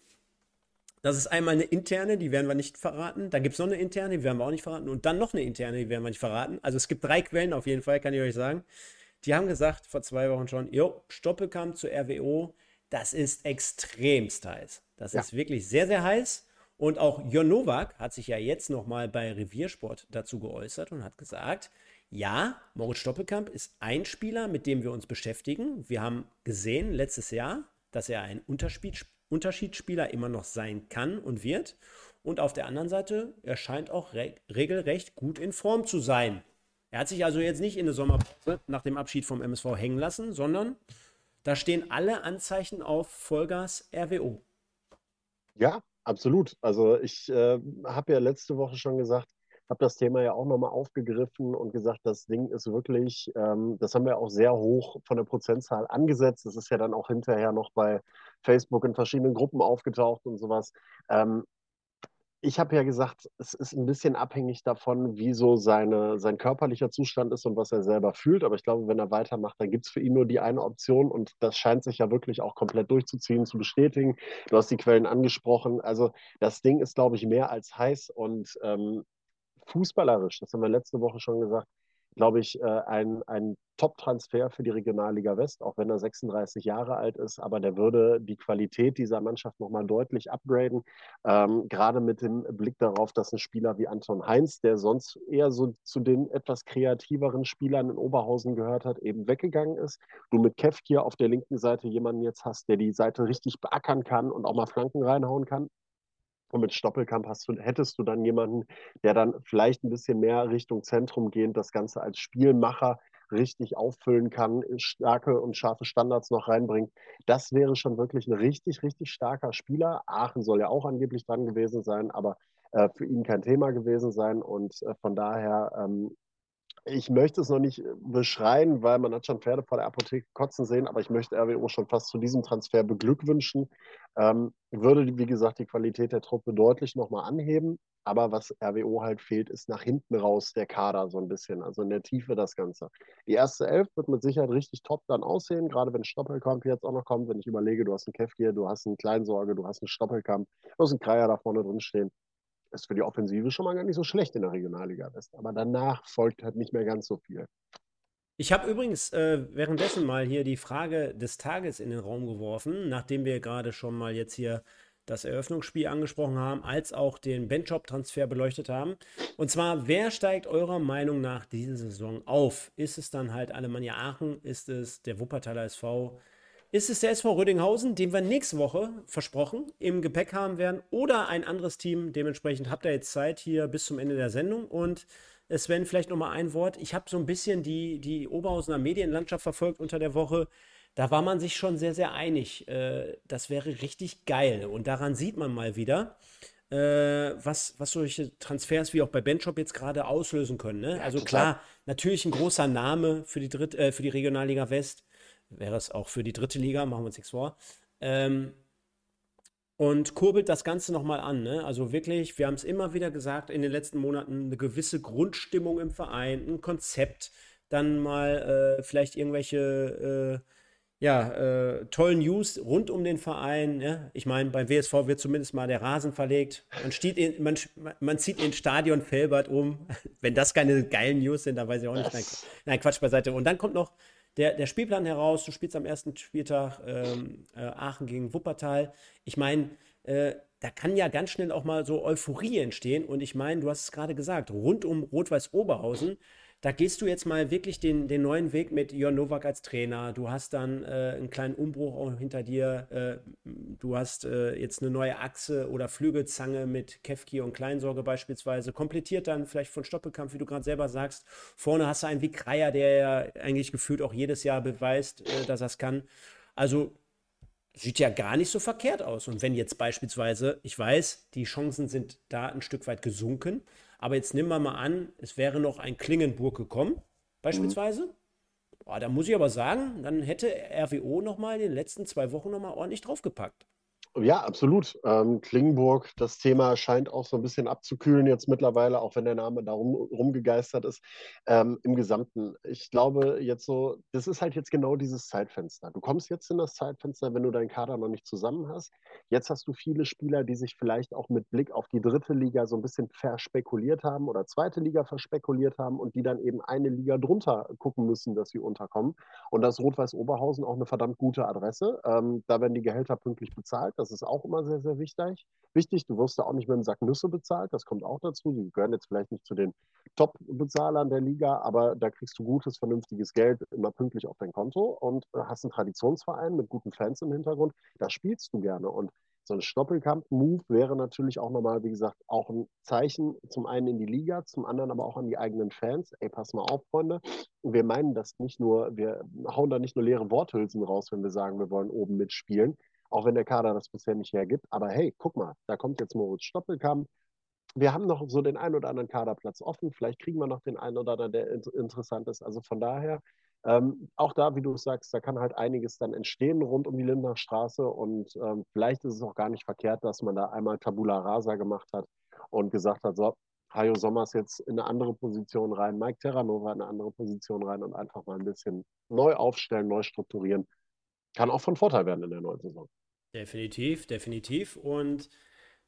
Das ist einmal eine interne, die werden wir nicht verraten. Dann gibt es noch eine interne, die werden wir auch nicht verraten. Und dann noch eine interne, die werden wir nicht verraten. Also es gibt drei Quellen auf jeden Fall, kann ich euch sagen. Die haben gesagt vor zwei Wochen schon, jo, Stoppelkamp zur RWO, das ist extremst heiß. Das ja. ist wirklich sehr, sehr heiß. Und auch Jon Nowak hat sich ja jetzt nochmal bei Reviersport dazu geäußert und hat gesagt, ja, Moritz Stoppelkamp ist ein Spieler, mit dem wir uns beschäftigen. Wir haben gesehen letztes Jahr, dass er ein Unterschiedsspieler immer noch sein kann und wird. Und auf der anderen Seite, er scheint auch re regelrecht gut in Form zu sein. Er hat sich also jetzt nicht in der Sommerpause nach dem Abschied vom MSV hängen lassen, sondern da stehen alle Anzeichen auf Vollgas RWO. Ja, absolut. Also ich äh, habe ja letzte Woche schon gesagt, habe das Thema ja auch nochmal aufgegriffen und gesagt, das Ding ist wirklich, ähm, das haben wir auch sehr hoch von der Prozentzahl angesetzt. Das ist ja dann auch hinterher noch bei Facebook in verschiedenen Gruppen aufgetaucht und sowas. Ähm, ich habe ja gesagt, es ist ein bisschen abhängig davon, wie so seine, sein körperlicher Zustand ist und was er selber fühlt. Aber ich glaube, wenn er weitermacht, dann gibt es für ihn nur die eine Option und das scheint sich ja wirklich auch komplett durchzuziehen, zu bestätigen. Du hast die Quellen angesprochen. Also das Ding ist, glaube ich, mehr als heiß und ähm, fußballerisch, das haben wir letzte Woche schon gesagt, glaube ich, äh, ein, ein Top-Transfer für die Regionalliga West, auch wenn er 36 Jahre alt ist, aber der würde die Qualität dieser Mannschaft nochmal deutlich upgraden. Ähm, gerade mit dem Blick darauf, dass ein Spieler wie Anton Heinz, der sonst eher so zu den etwas kreativeren Spielern in Oberhausen gehört hat, eben weggegangen ist. Du mit Kev hier auf der linken Seite jemanden jetzt hast, der die Seite richtig beackern kann und auch mal Flanken reinhauen kann. Und mit Stoppelkamp hast du, hättest du dann jemanden, der dann vielleicht ein bisschen mehr Richtung Zentrum gehend das Ganze als Spielmacher richtig auffüllen kann, starke und scharfe Standards noch reinbringt. Das wäre schon wirklich ein richtig, richtig starker Spieler. Aachen soll ja auch angeblich dran gewesen sein, aber äh, für ihn kein Thema gewesen sein. Und äh, von daher ähm, ich möchte es noch nicht äh, beschreien, weil man hat schon Pferde vor der Apotheke kotzen sehen, aber ich möchte RWO schon fast zu diesem Transfer beglückwünschen. Ähm, würde, wie gesagt, die Qualität der Truppe deutlich nochmal anheben. Aber was RWO halt fehlt, ist nach hinten raus der Kader so ein bisschen, also in der Tiefe das Ganze. Die erste Elf wird mit Sicherheit richtig top dann aussehen, gerade wenn Stoppelkamp jetzt auch noch kommt. Wenn ich überlege, du hast einen Kefkir, du hast einen Kleinsorge, du hast einen Stoppelkamp, du hast einen Kreier da vorne drin stehen ist für die Offensive schon mal gar nicht so schlecht in der Regionalliga West. Aber danach folgt halt nicht mehr ganz so viel. Ich habe übrigens äh, währenddessen mal hier die Frage des Tages in den Raum geworfen, nachdem wir gerade schon mal jetzt hier das Eröffnungsspiel angesprochen haben, als auch den Benchop-Transfer beleuchtet haben. Und zwar, wer steigt eurer Meinung nach diese Saison auf? Ist es dann halt Alemannia Aachen? Ist es der Wuppertaler SV? Ist es der SV Rödinghausen, den wir nächste Woche versprochen im Gepäck haben werden? Oder ein anderes Team? Dementsprechend habt ihr jetzt Zeit hier bis zum Ende der Sendung. Und Sven, vielleicht noch mal ein Wort. Ich habe so ein bisschen die, die Oberhausener Medienlandschaft verfolgt unter der Woche da war man sich schon sehr, sehr einig. Äh, das wäre richtig geil. Und daran sieht man mal wieder, äh, was, was solche Transfers wie auch bei Benchop jetzt gerade auslösen können. Ne? also klar, natürlich ein großer Name für die, Dritt, äh, für die Regionalliga West. Wäre es auch für die dritte Liga, machen wir uns nichts vor. Ähm, und kurbelt das Ganze nochmal an. Ne? Also wirklich, wir haben es immer wieder gesagt in den letzten Monaten, eine gewisse Grundstimmung im Verein, ein Konzept, dann mal äh, vielleicht irgendwelche äh, ja, äh, tollen News rund um den Verein. Ja? Ich meine, beim WSV wird zumindest mal der Rasen verlegt. Man, in, man, man zieht in Stadion Felbert um. <laughs> Wenn das keine geilen News sind, dann weiß ich auch nicht. Nein, Quatsch beiseite. Und dann kommt noch der, der Spielplan heraus. Du spielst am ersten Spieltag ähm, äh, Aachen gegen Wuppertal. Ich meine, äh, da kann ja ganz schnell auch mal so Euphorie entstehen. Und ich meine, du hast es gerade gesagt, rund um Rot-Weiß Oberhausen da gehst du jetzt mal wirklich den, den neuen Weg mit Jörn Nowak als Trainer. Du hast dann äh, einen kleinen Umbruch auch hinter dir. Äh, du hast äh, jetzt eine neue Achse oder Flügelzange mit Kefki und Kleinsorge beispielsweise. Komplettiert dann vielleicht von Stoppelkampf, wie du gerade selber sagst. Vorne hast du einen wie Kreier, der ja eigentlich gefühlt auch jedes Jahr beweist, äh, dass er es kann. Also sieht ja gar nicht so verkehrt aus. Und wenn jetzt beispielsweise, ich weiß, die Chancen sind da ein Stück weit gesunken, aber jetzt nehmen wir mal an, es wäre noch ein Klingenburg gekommen, beispielsweise. Mhm. Boah, da muss ich aber sagen, dann hätte RWO noch mal in den letzten zwei Wochen noch mal ordentlich draufgepackt. Ja, absolut. Ähm, Klingenburg, das Thema scheint auch so ein bisschen abzukühlen jetzt mittlerweile, auch wenn der Name da rum, rumgegeistert ist, ähm, im Gesamten. Ich glaube jetzt so, das ist halt jetzt genau dieses Zeitfenster. Du kommst jetzt in das Zeitfenster, wenn du deinen Kader noch nicht zusammen hast. Jetzt hast du viele Spieler, die sich vielleicht auch mit Blick auf die dritte Liga so ein bisschen verspekuliert haben oder zweite Liga verspekuliert haben und die dann eben eine Liga drunter gucken müssen, dass sie unterkommen. Und das Rot-Weiß Oberhausen auch eine verdammt gute Adresse. Ähm, da werden die Gehälter pünktlich bezahlt. Das ist auch immer sehr, sehr wichtig. Wichtig, du wirst ja auch nicht mit einem Sack Nüsse bezahlt. Das kommt auch dazu. Die gehören jetzt vielleicht nicht zu den Top-Bezahlern der Liga, aber da kriegst du gutes, vernünftiges Geld immer pünktlich auf dein Konto und hast einen Traditionsverein mit guten Fans im Hintergrund. Da spielst du gerne. Und so ein Stoppelkampf-Move wäre natürlich auch nochmal, wie gesagt, auch ein Zeichen zum einen in die Liga, zum anderen aber auch an die eigenen Fans. Ey, pass mal auf, Freunde. Wir meinen das nicht nur, wir hauen da nicht nur leere Worthülsen raus, wenn wir sagen, wir wollen oben mitspielen, auch wenn der Kader das bisher nicht hergibt. Aber hey, guck mal, da kommt jetzt Moritz Stoppelkamp. Wir haben noch so den einen oder anderen Kaderplatz offen. Vielleicht kriegen wir noch den einen oder anderen, der interessant ist. Also von daher, ähm, auch da, wie du sagst, da kann halt einiges dann entstehen rund um die Lindner Straße. Und ähm, vielleicht ist es auch gar nicht verkehrt, dass man da einmal Tabula Rasa gemacht hat und gesagt hat, so, Hajo Sommers jetzt in eine andere Position rein, Mike Terranova in eine andere Position rein und einfach mal ein bisschen neu aufstellen, neu strukturieren kann auch von Vorteil werden in der neuen Saison. Definitiv, definitiv. Und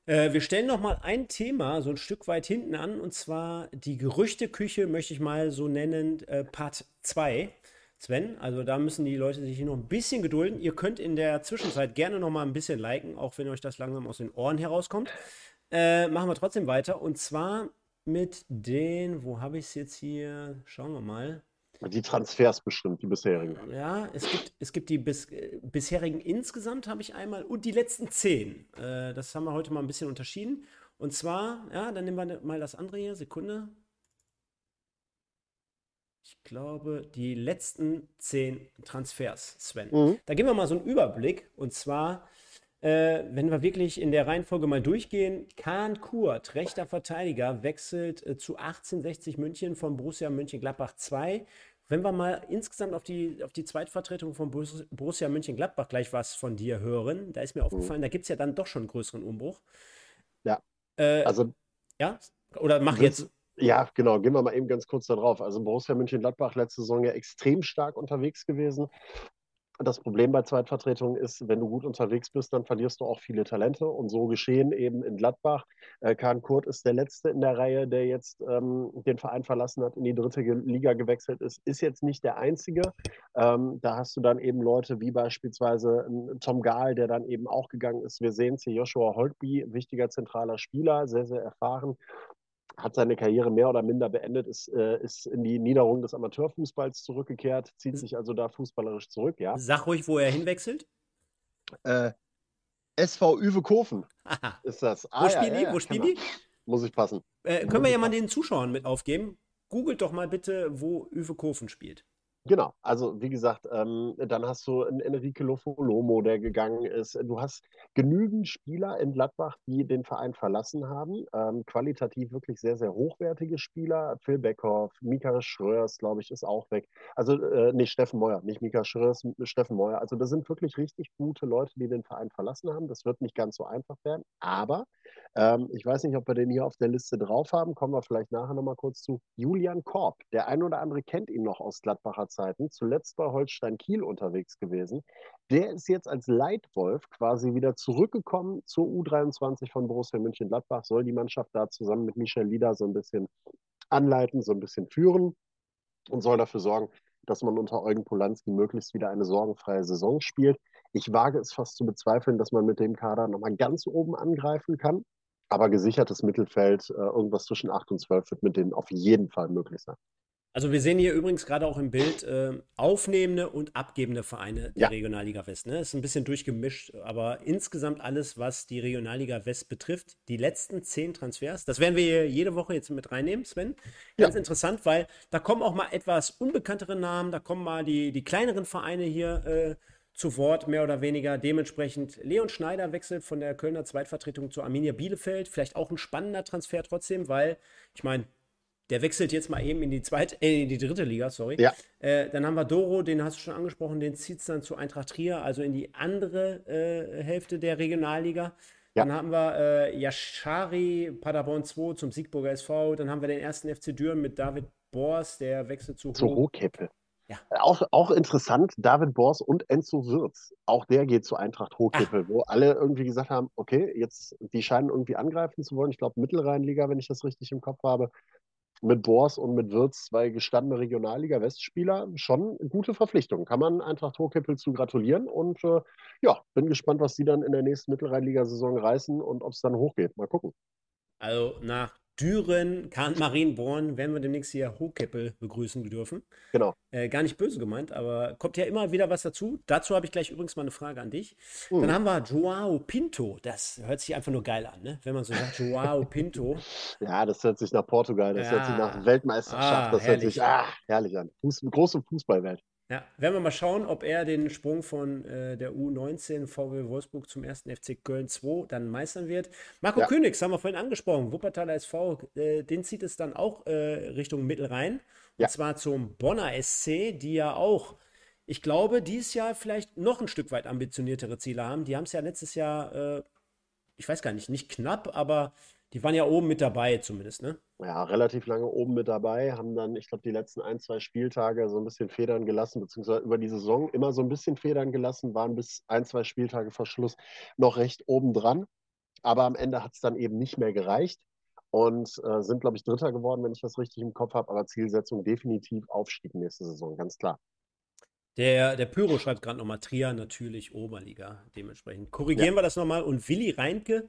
äh, wir stellen noch mal ein Thema so ein Stück weit hinten an, und zwar die Gerüchteküche, möchte ich mal so nennen, äh, Part 2. Sven, also da müssen die Leute sich hier noch ein bisschen gedulden. Ihr könnt in der Zwischenzeit gerne noch mal ein bisschen liken, auch wenn euch das langsam aus den Ohren herauskommt. Äh, machen wir trotzdem weiter. Und zwar mit den, wo habe ich es jetzt hier? Schauen wir mal. Die Transfers bestimmt, die bisherigen. Ja, es gibt, es gibt die bis, äh, bisherigen insgesamt, habe ich einmal, und die letzten zehn. Äh, das haben wir heute mal ein bisschen unterschieden. Und zwar, ja, dann nehmen wir mal das andere hier, Sekunde. Ich glaube, die letzten zehn Transfers, Sven. Mhm. Da geben wir mal so einen Überblick. Und zwar, äh, wenn wir wirklich in der Reihenfolge mal durchgehen, Kahn Kurt, rechter Verteidiger, wechselt äh, zu 1860 München von Borussia Mönchengladbach 2 wenn wir mal insgesamt auf die, auf die Zweitvertretung von Borussia Mönchengladbach gleich was von dir hören, da ist mir mhm. aufgefallen, da gibt es ja dann doch schon einen größeren Umbruch. Ja. Äh, also. Ja? Oder mach jetzt. Ja, genau. Gehen wir mal eben ganz kurz da drauf. Also Borussia Mönchengladbach letzte Saison ja extrem stark unterwegs gewesen. Das Problem bei Zweitvertretungen ist, wenn du gut unterwegs bist, dann verlierst du auch viele Talente. Und so geschehen eben in Gladbach. Äh, Kahn Kurt ist der Letzte in der Reihe, der jetzt ähm, den Verein verlassen hat, in die dritte Liga gewechselt ist. Ist jetzt nicht der Einzige. Ähm, da hast du dann eben Leute wie beispielsweise Tom Gahl, der dann eben auch gegangen ist. Wir sehen es hier, Joshua Holtby, wichtiger zentraler Spieler, sehr, sehr erfahren hat seine Karriere mehr oder minder beendet, ist, äh, ist in die Niederung des Amateurfußballs zurückgekehrt, zieht sich also da fußballerisch zurück, ja. Sag ruhig, wo er hinwechselt. Äh, SV Uwe ist das. Ah, wo spielen ja, die? Ja, wo spielen die? Muss ich passen. Äh, können wir ja mal den Zuschauern mit aufgeben. Googelt doch mal bitte, wo Uwe Kofen spielt. Genau, also wie gesagt, ähm, dann hast du einen Enrique Lofolomo, der gegangen ist. Du hast genügend Spieler in Gladbach, die den Verein verlassen haben. Ähm, qualitativ wirklich sehr, sehr hochwertige Spieler. Phil Beckhoff, Mika Schröers, glaube ich, ist auch weg. Also, äh, nee, Steffen Meuer, nicht Mika Schröers, Steffen Meuer. Also, das sind wirklich richtig gute Leute, die den Verein verlassen haben. Das wird nicht ganz so einfach werden. Aber ähm, ich weiß nicht, ob wir den hier auf der Liste drauf haben. Kommen wir vielleicht nachher nochmal kurz zu. Julian Korb. Der ein oder andere kennt ihn noch aus Gladbacher Zeit. Zeiten, zuletzt bei Holstein Kiel unterwegs gewesen. Der ist jetzt als Leitwolf quasi wieder zurückgekommen zur U23 von Borussia Mönchengladbach, soll die Mannschaft da zusammen mit Michel Lieder so ein bisschen anleiten, so ein bisschen führen und soll dafür sorgen, dass man unter Eugen Polanski möglichst wieder eine sorgenfreie Saison spielt. Ich wage es fast zu bezweifeln, dass man mit dem Kader nochmal ganz oben angreifen kann. Aber gesichertes Mittelfeld, äh, irgendwas zwischen 8 und 12 wird mit denen auf jeden Fall möglich sein. Also wir sehen hier übrigens gerade auch im Bild äh, aufnehmende und abgebende Vereine der ja. Regionalliga West. Ne? Ist ein bisschen durchgemischt, aber insgesamt alles, was die Regionalliga West betrifft, die letzten zehn Transfers, das werden wir jede Woche jetzt mit reinnehmen, Sven. Ganz ja. interessant, weil da kommen auch mal etwas unbekanntere Namen, da kommen mal die, die kleineren Vereine hier äh, zu Wort, mehr oder weniger. Dementsprechend Leon Schneider wechselt von der Kölner Zweitvertretung zu Arminia Bielefeld. Vielleicht auch ein spannender Transfer trotzdem, weil ich meine, der wechselt jetzt mal eben in die zweite, äh, in die dritte Liga, sorry. Ja. Äh, dann haben wir Doro, den hast du schon angesprochen, den zieht es dann zu Eintracht Trier, also in die andere äh, Hälfte der Regionalliga. Ja. Dann haben wir äh, Yashari Paderborn 2 zum Siegburger SV. Dann haben wir den ersten FC Düren mit David Bors, der wechselt zu, zu Hochkeppe. Ja. Auch, auch interessant, David Bors und Enzo Wirz. Auch der geht zu Eintracht Hochkippe, wo alle irgendwie gesagt haben, okay, jetzt, die scheinen irgendwie angreifen zu wollen. Ich glaube, Mittelrheinliga, wenn ich das richtig im Kopf habe mit Bors und mit Wirtz zwei gestandene Regionalliga-Westspieler schon gute Verpflichtungen. Kann man Eintracht Hochkippel zu gratulieren und äh, ja, bin gespannt, was die dann in der nächsten Mittelrheinligasaison reißen und ob es dann hochgeht. Mal gucken. Also nach Düren, Kahn, Marienborn werden wir demnächst hier Hochkeppel begrüßen dürfen. Genau. Äh, gar nicht böse gemeint, aber kommt ja immer wieder was dazu. Dazu habe ich gleich übrigens mal eine Frage an dich. Mhm. Dann haben wir Joao Pinto. Das hört sich einfach nur geil an, ne? wenn man so sagt, Joao Pinto. <laughs> ja, das hört sich nach Portugal, das ja. hört sich nach Weltmeisterschaft, ah, das herrlich. hört sich ah, herrlich an. Fuß, große Fußballwelt. Ja, werden wir mal schauen, ob er den Sprung von äh, der U19 VW Wolfsburg zum ersten FC Köln 2 dann meistern wird. Marco ja. Königs haben wir vorhin angesprochen, Wuppertaler SV, äh, den zieht es dann auch äh, Richtung Mittelrhein. Ja. Und zwar zum Bonner SC, die ja auch, ich glaube, dieses Jahr vielleicht noch ein Stück weit ambitioniertere Ziele haben. Die haben es ja letztes Jahr, äh, ich weiß gar nicht, nicht knapp, aber die waren ja oben mit dabei zumindest, ne? Ja, relativ lange oben mit dabei, haben dann, ich glaube, die letzten ein, zwei Spieltage so ein bisschen Federn gelassen, beziehungsweise über die Saison immer so ein bisschen Federn gelassen, waren bis ein, zwei Spieltage vor Schluss noch recht oben dran. Aber am Ende hat es dann eben nicht mehr gereicht und äh, sind, glaube ich, Dritter geworden, wenn ich das richtig im Kopf habe. Aber Zielsetzung definitiv Aufstieg nächste Saison, ganz klar. Der, der Pyro schreibt gerade nochmal Trier, natürlich Oberliga. Dementsprechend korrigieren ja. wir das nochmal. Und Willi Reinke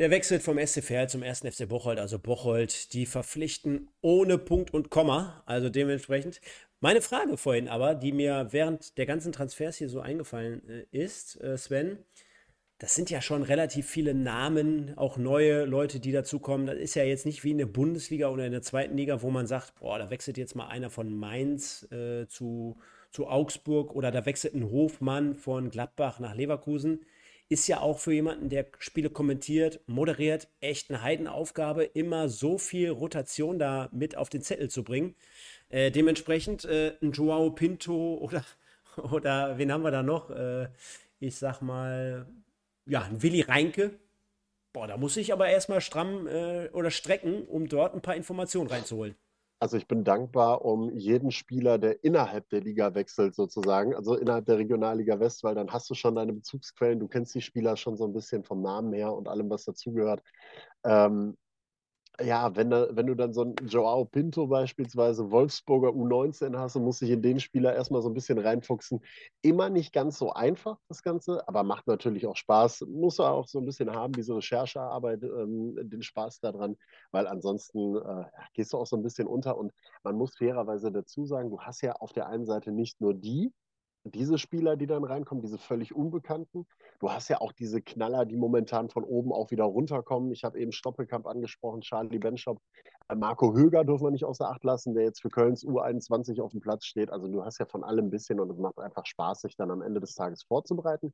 der wechselt vom SCVL zum ersten FC Bocholt, also Bocholt, die verpflichten ohne Punkt und Komma, also dementsprechend. Meine Frage vorhin aber, die mir während der ganzen Transfers hier so eingefallen äh, ist, äh, Sven, das sind ja schon relativ viele Namen, auch neue Leute, die dazukommen. Das ist ja jetzt nicht wie in der Bundesliga oder in der zweiten Liga, wo man sagt, boah, da wechselt jetzt mal einer von Mainz äh, zu, zu Augsburg oder da wechselt ein Hofmann von Gladbach nach Leverkusen ist ja auch für jemanden, der Spiele kommentiert, moderiert, echt eine Heidenaufgabe, immer so viel Rotation da mit auf den Zettel zu bringen. Äh, dementsprechend äh, ein Joao Pinto <laughs> oder, oder wen haben wir da noch? Äh, ich sag mal, ja, ein Willi Reinke. Boah, da muss ich aber erstmal stramm äh, oder strecken, um dort ein paar Informationen reinzuholen. Also ich bin dankbar um jeden Spieler, der innerhalb der Liga wechselt, sozusagen, also innerhalb der Regionalliga West, weil dann hast du schon deine Bezugsquellen, du kennst die Spieler schon so ein bisschen vom Namen her und allem, was dazugehört. Ähm, ja, wenn, wenn du dann so einen Joao Pinto beispielsweise, Wolfsburger U19 hast und musst dich in den Spieler erstmal so ein bisschen reinfuchsen. Immer nicht ganz so einfach, das Ganze, aber macht natürlich auch Spaß. Muss auch so ein bisschen haben, diese Recherchearbeit, ähm, den Spaß daran, weil ansonsten äh, gehst du auch so ein bisschen unter. Und man muss fairerweise dazu sagen, du hast ja auf der einen Seite nicht nur die, diese Spieler, die dann reinkommen, diese völlig Unbekannten. Du hast ja auch diese Knaller, die momentan von oben auch wieder runterkommen. Ich habe eben Stoppelkamp angesprochen, Charlie Benschop. Äh, Marco Höger dürfen wir nicht außer Acht lassen, der jetzt für Kölns U21 auf dem Platz steht. Also du hast ja von allem ein bisschen und es macht einfach Spaß, sich dann am Ende des Tages vorzubereiten.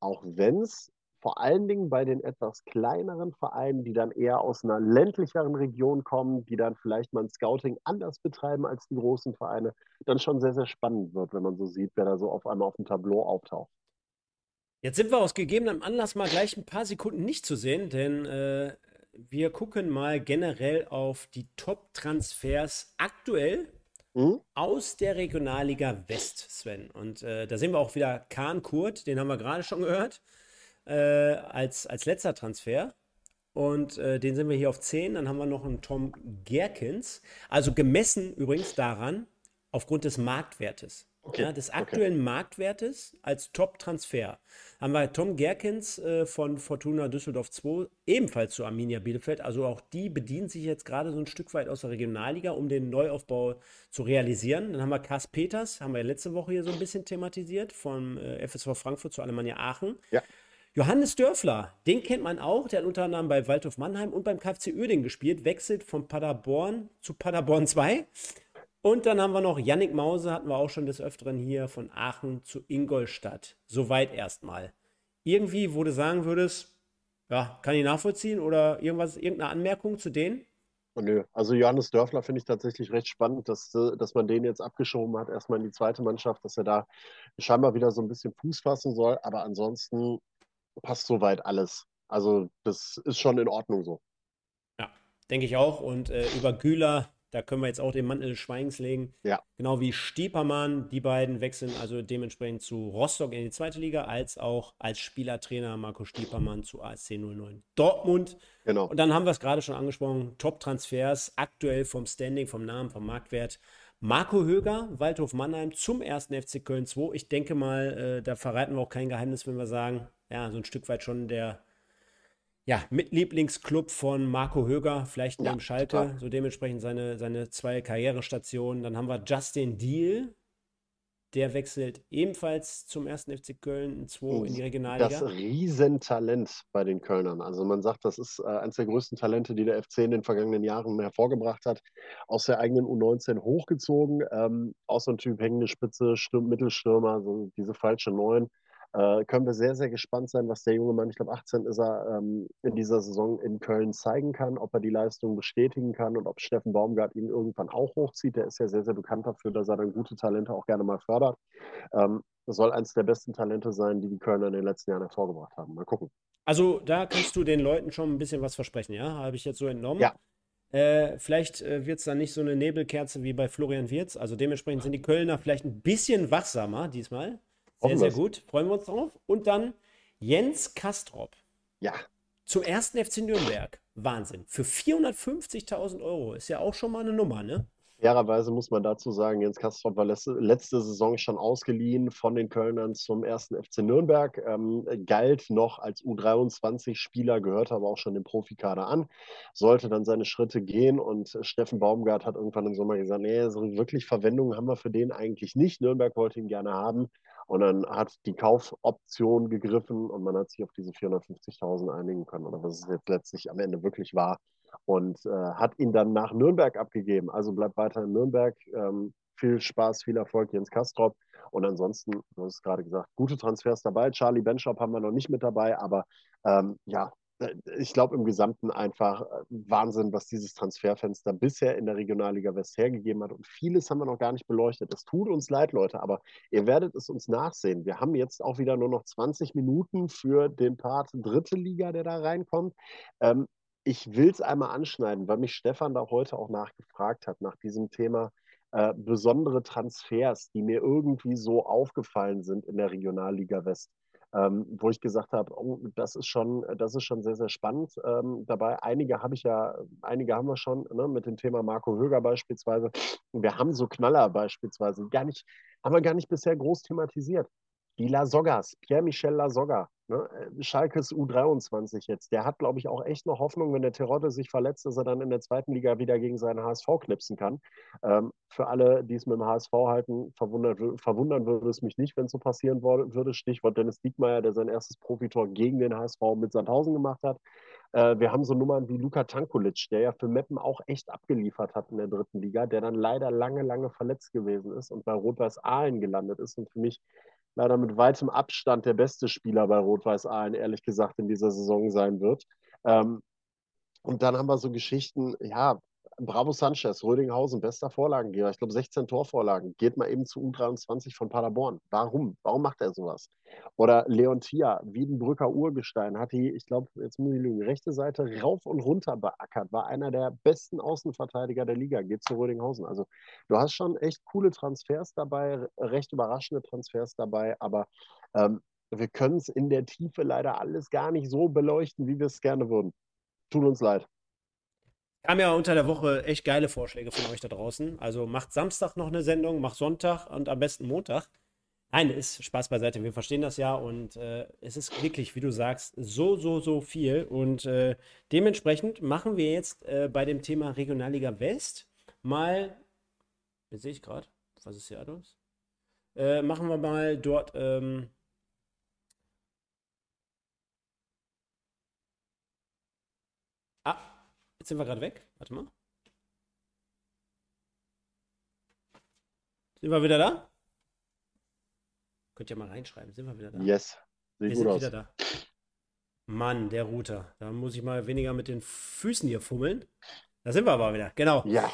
Auch wenn es vor allen Dingen bei den etwas kleineren Vereinen, die dann eher aus einer ländlicheren Region kommen, die dann vielleicht mal ein Scouting anders betreiben als die großen Vereine, dann schon sehr, sehr spannend wird, wenn man so sieht, wer da so auf einmal auf dem Tableau auftaucht. Jetzt sind wir aus gegebenem Anlass mal gleich ein paar Sekunden nicht zu sehen, denn äh, wir gucken mal generell auf die Top-Transfers aktuell mhm. aus der Regionalliga West, Sven. Und äh, da sehen wir auch wieder Kahn Kurt, den haben wir gerade schon gehört äh, als, als letzter Transfer. Und äh, den sind wir hier auf 10. Dann haben wir noch einen Tom Gerkins. Also gemessen übrigens daran, aufgrund des Marktwertes. Okay, ja, des aktuellen okay. Marktwertes als Top-Transfer haben wir Tom Gerkins äh, von Fortuna Düsseldorf 2, ebenfalls zu Arminia Bielefeld. Also auch die bedienen sich jetzt gerade so ein Stück weit aus der Regionalliga, um den Neuaufbau zu realisieren. Dann haben wir Kars Peters, haben wir letzte Woche hier so ein bisschen thematisiert, vom äh, FSV Frankfurt zu Alemannia Aachen. Ja. Johannes Dörfler, den kennt man auch, der hat unter anderem bei Waldhof Mannheim und beim KFC Uerdingen gespielt, wechselt von Paderborn zu Paderborn 2. Und dann haben wir noch Yannick Mause, hatten wir auch schon des Öfteren hier, von Aachen zu Ingolstadt. Soweit erstmal. Irgendwie, wo du sagen würdest, ja, kann ich nachvollziehen oder irgendwas, irgendeine Anmerkung zu denen? Oh, nö, also Johannes Dörfler finde ich tatsächlich recht spannend, dass, dass man den jetzt abgeschoben hat, erstmal in die zweite Mannschaft, dass er da scheinbar wieder so ein bisschen Fuß fassen soll. Aber ansonsten passt soweit alles. Also das ist schon in Ordnung so. Ja, denke ich auch. Und äh, über Güler, da können wir jetzt auch den Mantel des Schweigens legen. Ja. Genau wie Stiepermann, die beiden wechseln also dementsprechend zu Rostock in die zweite Liga, als auch als Spielertrainer Marco Stiepermann zu ASC 09 Dortmund. Genau. Und dann haben wir es gerade schon angesprochen, Top-Transfers, aktuell vom Standing, vom Namen, vom Marktwert. Marco Höger, Waldhof Mannheim zum ersten FC Köln 2. Ich denke mal, äh, da verraten wir auch kein Geheimnis, wenn wir sagen, ja, so ein Stück weit schon der ja, Mitlieblingsclub von Marco Höger, vielleicht neben ja, Schalke, total. so dementsprechend seine, seine zwei Karrierestationen. Dann haben wir Justin Deal, der wechselt ebenfalls zum ersten FC Köln 2 in die Regionalliga. Das Riesentalent bei den Kölnern. Also man sagt, das ist äh, eines der größten Talente, die der FC in den vergangenen Jahren hervorgebracht hat. Aus der eigenen U19 hochgezogen. Ähm, auch so ein Typ hängende Spitze, Sturm, Mittelstürmer, so diese falsche Neun. Äh, können wir sehr, sehr gespannt sein, was der junge Mann, ich glaube 18 ist er, ähm, in dieser Saison in Köln zeigen kann, ob er die Leistung bestätigen kann und ob Steffen Baumgart ihn irgendwann auch hochzieht. Der ist ja sehr, sehr bekannt dafür, dass er dann gute Talente auch gerne mal fördert. Ähm, das soll eines der besten Talente sein, die die Kölner in den letzten Jahren hervorgebracht haben. Mal gucken. Also da kannst du den Leuten schon ein bisschen was versprechen, ja? Habe ich jetzt so entnommen. Ja. Äh, vielleicht äh, wird es dann nicht so eine Nebelkerze wie bei Florian Wirz. Also dementsprechend sind die Kölner vielleicht ein bisschen wachsamer diesmal. Sehr, sehr gut. Freuen wir uns drauf. Und dann Jens Kastrop. Ja. Zum ersten FC Nürnberg. Wahnsinn. Für 450.000 Euro. Ist ja auch schon mal eine Nummer, ne? Fairerweise muss man dazu sagen, Jens Kastrop war letzte Saison schon ausgeliehen von den Kölnern zum ersten FC Nürnberg, ähm, galt noch als U23-Spieler, gehörte aber auch schon dem Profikader an, sollte dann seine Schritte gehen und Steffen Baumgart hat irgendwann im Sommer gesagt, nee, so wirklich Verwendung haben wir für den eigentlich nicht. Nürnberg wollte ihn gerne haben und dann hat die Kaufoption gegriffen und man hat sich auf diese 450.000 einigen können oder was es jetzt letztlich am Ende wirklich war und äh, hat ihn dann nach Nürnberg abgegeben. Also bleibt weiter in Nürnberg. Ähm, viel Spaß, viel Erfolg, Jens Kastrop. Und ansonsten, du hast es gerade gesagt, gute Transfers dabei. Charlie Benschop haben wir noch nicht mit dabei, aber ähm, ja, ich glaube im Gesamten einfach äh, Wahnsinn, was dieses Transferfenster bisher in der Regionalliga West hergegeben hat. Und vieles haben wir noch gar nicht beleuchtet. Es tut uns leid, Leute, aber ihr werdet es uns nachsehen. Wir haben jetzt auch wieder nur noch 20 Minuten für den Part dritte Liga, der da reinkommt. Ähm, ich will es einmal anschneiden, weil mich Stefan da heute auch nachgefragt hat, nach diesem Thema äh, besondere Transfers, die mir irgendwie so aufgefallen sind in der Regionalliga West. Ähm, wo ich gesagt habe, oh, das ist schon, das ist schon sehr, sehr spannend ähm, dabei. Einige habe ich ja, einige haben wir schon, ne, mit dem Thema Marco Höger beispielsweise. Wir haben so Knaller beispielsweise gar nicht, haben wir gar nicht bisher groß thematisiert. Die Lasoggas, Pierre-Michel Lasogga, ne? Äh, Schalkes U23 jetzt, der hat, glaube ich, auch echt noch Hoffnung, wenn der Terodde sich verletzt, dass er dann in der zweiten Liga wieder gegen seinen HSV knipsen kann. Ähm, für alle, die es mit dem HSV halten, verwundern würde es mich nicht, wenn es so passieren würde. Stichwort Dennis Diekmeyer, der sein erstes Profitor gegen den HSV mit Sandhausen gemacht hat. Äh, wir haben so Nummern wie Luka Tankulic, der ja für Meppen auch echt abgeliefert hat in der dritten Liga, der dann leider lange, lange verletzt gewesen ist und bei Rot-Weiß Aalen gelandet ist und für mich leider mit weitem Abstand der beste Spieler bei Rot-Weiß Aalen, ehrlich gesagt, in dieser Saison sein wird. Ähm, und dann haben wir so Geschichten, ja, Bravo Sanchez, Rödinghausen, bester Vorlagengeber. Ich glaube, 16 Torvorlagen. Geht mal eben zu U23 von Paderborn. Warum? Warum macht er sowas? Oder Leon Tia, Wiedenbrücker Urgestein, hat die, ich glaube, jetzt muss ich lügen, rechte Seite rauf und runter beackert. War einer der besten Außenverteidiger der Liga. Geht zu Rödinghausen. Also, du hast schon echt coole Transfers dabei, recht überraschende Transfers dabei, aber ähm, wir können es in der Tiefe leider alles gar nicht so beleuchten, wie wir es gerne würden. Tut uns leid. Kam ja unter der Woche echt geile Vorschläge von euch da draußen. Also macht Samstag noch eine Sendung, macht Sonntag und am besten Montag. Nein, ist Spaß beiseite. Wir verstehen das ja und äh, es ist wirklich, wie du sagst, so, so, so viel. Und äh, dementsprechend machen wir jetzt äh, bei dem Thema Regionalliga West mal, jetzt sehe ich gerade, was ist hier alles? Äh, machen wir mal dort ähm, Jetzt sind wir gerade weg. Warte mal. Sind wir wieder da? Könnt ihr mal reinschreiben. Sind wir wieder da? Yes. Sieht wir sind aus. wieder da. Mann, der Router. Da muss ich mal weniger mit den Füßen hier fummeln. Da sind wir aber wieder. Genau. Ja.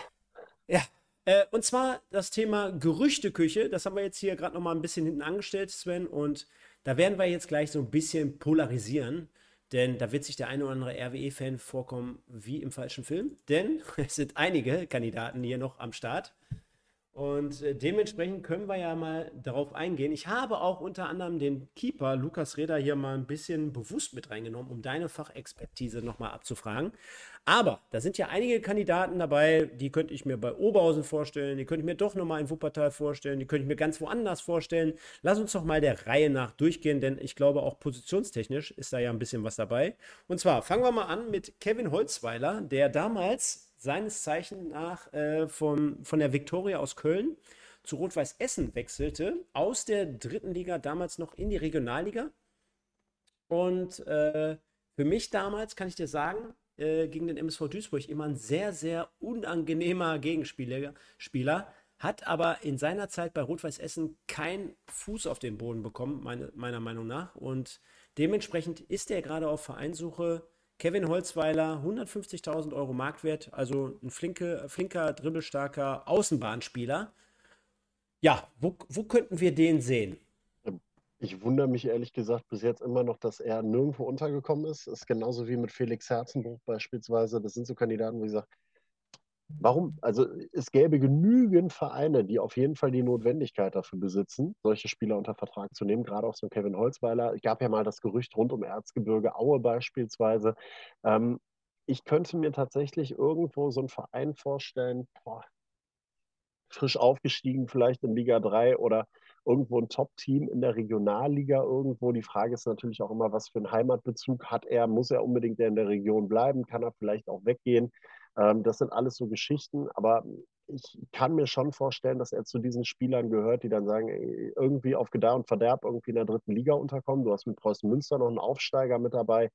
Ja. Äh, und zwar das Thema Gerüchteküche. Das haben wir jetzt hier gerade noch mal ein bisschen hinten angestellt, Sven. Und da werden wir jetzt gleich so ein bisschen polarisieren. Denn da wird sich der eine oder andere RWE-Fan vorkommen wie im falschen Film. Denn <laughs> es sind einige Kandidaten hier noch am Start. Und äh, dementsprechend können wir ja mal darauf eingehen. Ich habe auch unter anderem den Keeper Lukas Reda hier mal ein bisschen bewusst mit reingenommen, um deine Fachexpertise nochmal abzufragen. Aber da sind ja einige Kandidaten dabei, die könnte ich mir bei Oberhausen vorstellen, die könnte ich mir doch nochmal in Wuppertal vorstellen, die könnte ich mir ganz woanders vorstellen. Lass uns doch mal der Reihe nach durchgehen, denn ich glaube auch positionstechnisch ist da ja ein bisschen was dabei. Und zwar fangen wir mal an mit Kevin Holzweiler, der damals seines Zeichen nach äh, von, von der Viktoria aus Köln zu Rot-Weiß Essen wechselte, aus der dritten Liga damals noch in die Regionalliga. Und äh, für mich damals, kann ich dir sagen, äh, gegen den MSV Duisburg immer ein sehr, sehr unangenehmer Gegenspieler. Spieler, hat aber in seiner Zeit bei Rot-Weiß Essen keinen Fuß auf den Boden bekommen, meine, meiner Meinung nach. Und dementsprechend ist er gerade auf Vereinssuche Kevin Holzweiler, 150.000 Euro Marktwert, also ein flinke, flinker, dribbelstarker Außenbahnspieler. Ja, wo, wo könnten wir den sehen? Ich wundere mich ehrlich gesagt bis jetzt immer noch, dass er nirgendwo untergekommen ist. Das ist genauso wie mit Felix Herzenbruch beispielsweise. Das sind so Kandidaten, wo ich sage, Warum? Also es gäbe genügend Vereine, die auf jeden Fall die Notwendigkeit dafür besitzen, solche Spieler unter Vertrag zu nehmen, gerade auch so Kevin Holzweiler. Es gab ja mal das Gerücht rund um Erzgebirge Aue beispielsweise. Ähm, ich könnte mir tatsächlich irgendwo so einen Verein vorstellen, boah, frisch aufgestiegen, vielleicht in Liga 3 oder irgendwo ein Top-Team in der Regionalliga irgendwo. Die Frage ist natürlich auch immer, was für einen Heimatbezug hat er? Muss er unbedingt in der Region bleiben? Kann er vielleicht auch weggehen? Ähm, das sind alles so Geschichten, aber ich kann mir schon vorstellen, dass er zu diesen Spielern gehört, die dann sagen, irgendwie auf Gedeih und Verderb irgendwie in der dritten Liga unterkommen. Du hast mit Preußen Münster noch einen Aufsteiger mit dabei,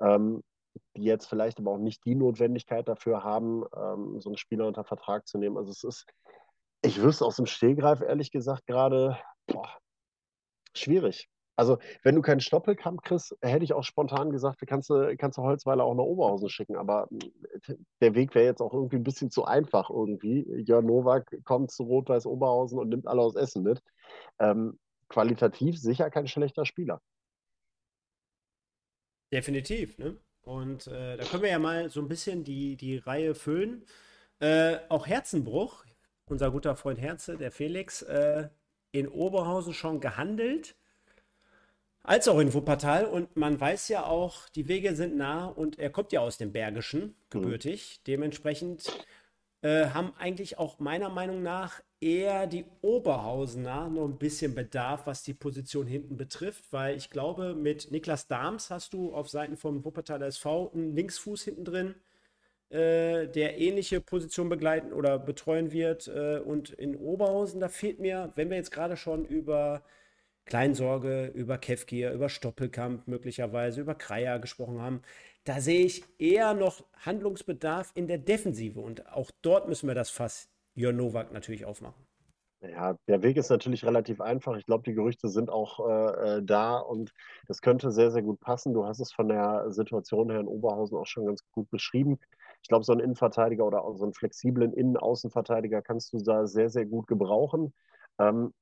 ähm, die jetzt vielleicht aber auch nicht die Notwendigkeit dafür haben, ähm, so einen Spieler unter Vertrag zu nehmen. Also es ist, ich wüsste aus dem Stehgreif ehrlich gesagt gerade, schwierig. Also, wenn du keinen Stoppelkampf kriegst, hätte ich auch spontan gesagt, kannst du, kannst du Holzweiler auch nach Oberhausen schicken. Aber äh, der Weg wäre jetzt auch irgendwie ein bisschen zu einfach irgendwie. Jörn Nowak kommt zu Rot-Weiß Oberhausen und nimmt alle aus Essen mit. Ähm, qualitativ sicher kein schlechter Spieler. Definitiv, ne? Und äh, da können wir ja mal so ein bisschen die, die Reihe füllen. Äh, auch Herzenbruch, unser guter Freund Herze, der Felix, äh, in Oberhausen schon gehandelt, als auch in Wuppertal. Und man weiß ja auch, die Wege sind nah und er kommt ja aus dem Bergischen, gebürtig. Mhm. Dementsprechend äh, haben eigentlich auch meiner Meinung nach eher die Oberhausener noch ein bisschen Bedarf, was die Position hinten betrifft, weil ich glaube, mit Niklas Dahms hast du auf Seiten vom Wuppertaler SV einen Linksfuß hinten drin, äh, der ähnliche Position begleiten oder betreuen wird. Äh, und in Oberhausen, da fehlt mir, wenn wir jetzt gerade schon über Kleinsorge, über Kevgier, über Stoppelkamp möglicherweise, über Kreier gesprochen haben, da sehe ich eher noch Handlungsbedarf in der Defensive. Und auch dort müssen wir das Fass Jörn Nowak natürlich aufmachen. Ja, der Weg ist natürlich relativ einfach. Ich glaube, die Gerüchte sind auch äh, äh, da und das könnte sehr, sehr gut passen. Du hast es von der Situation her in Oberhausen auch schon ganz gut beschrieben. Ich glaube, so einen Innenverteidiger oder auch so einen flexiblen Innen-Außenverteidiger kannst du da sehr, sehr gut gebrauchen. Ähm,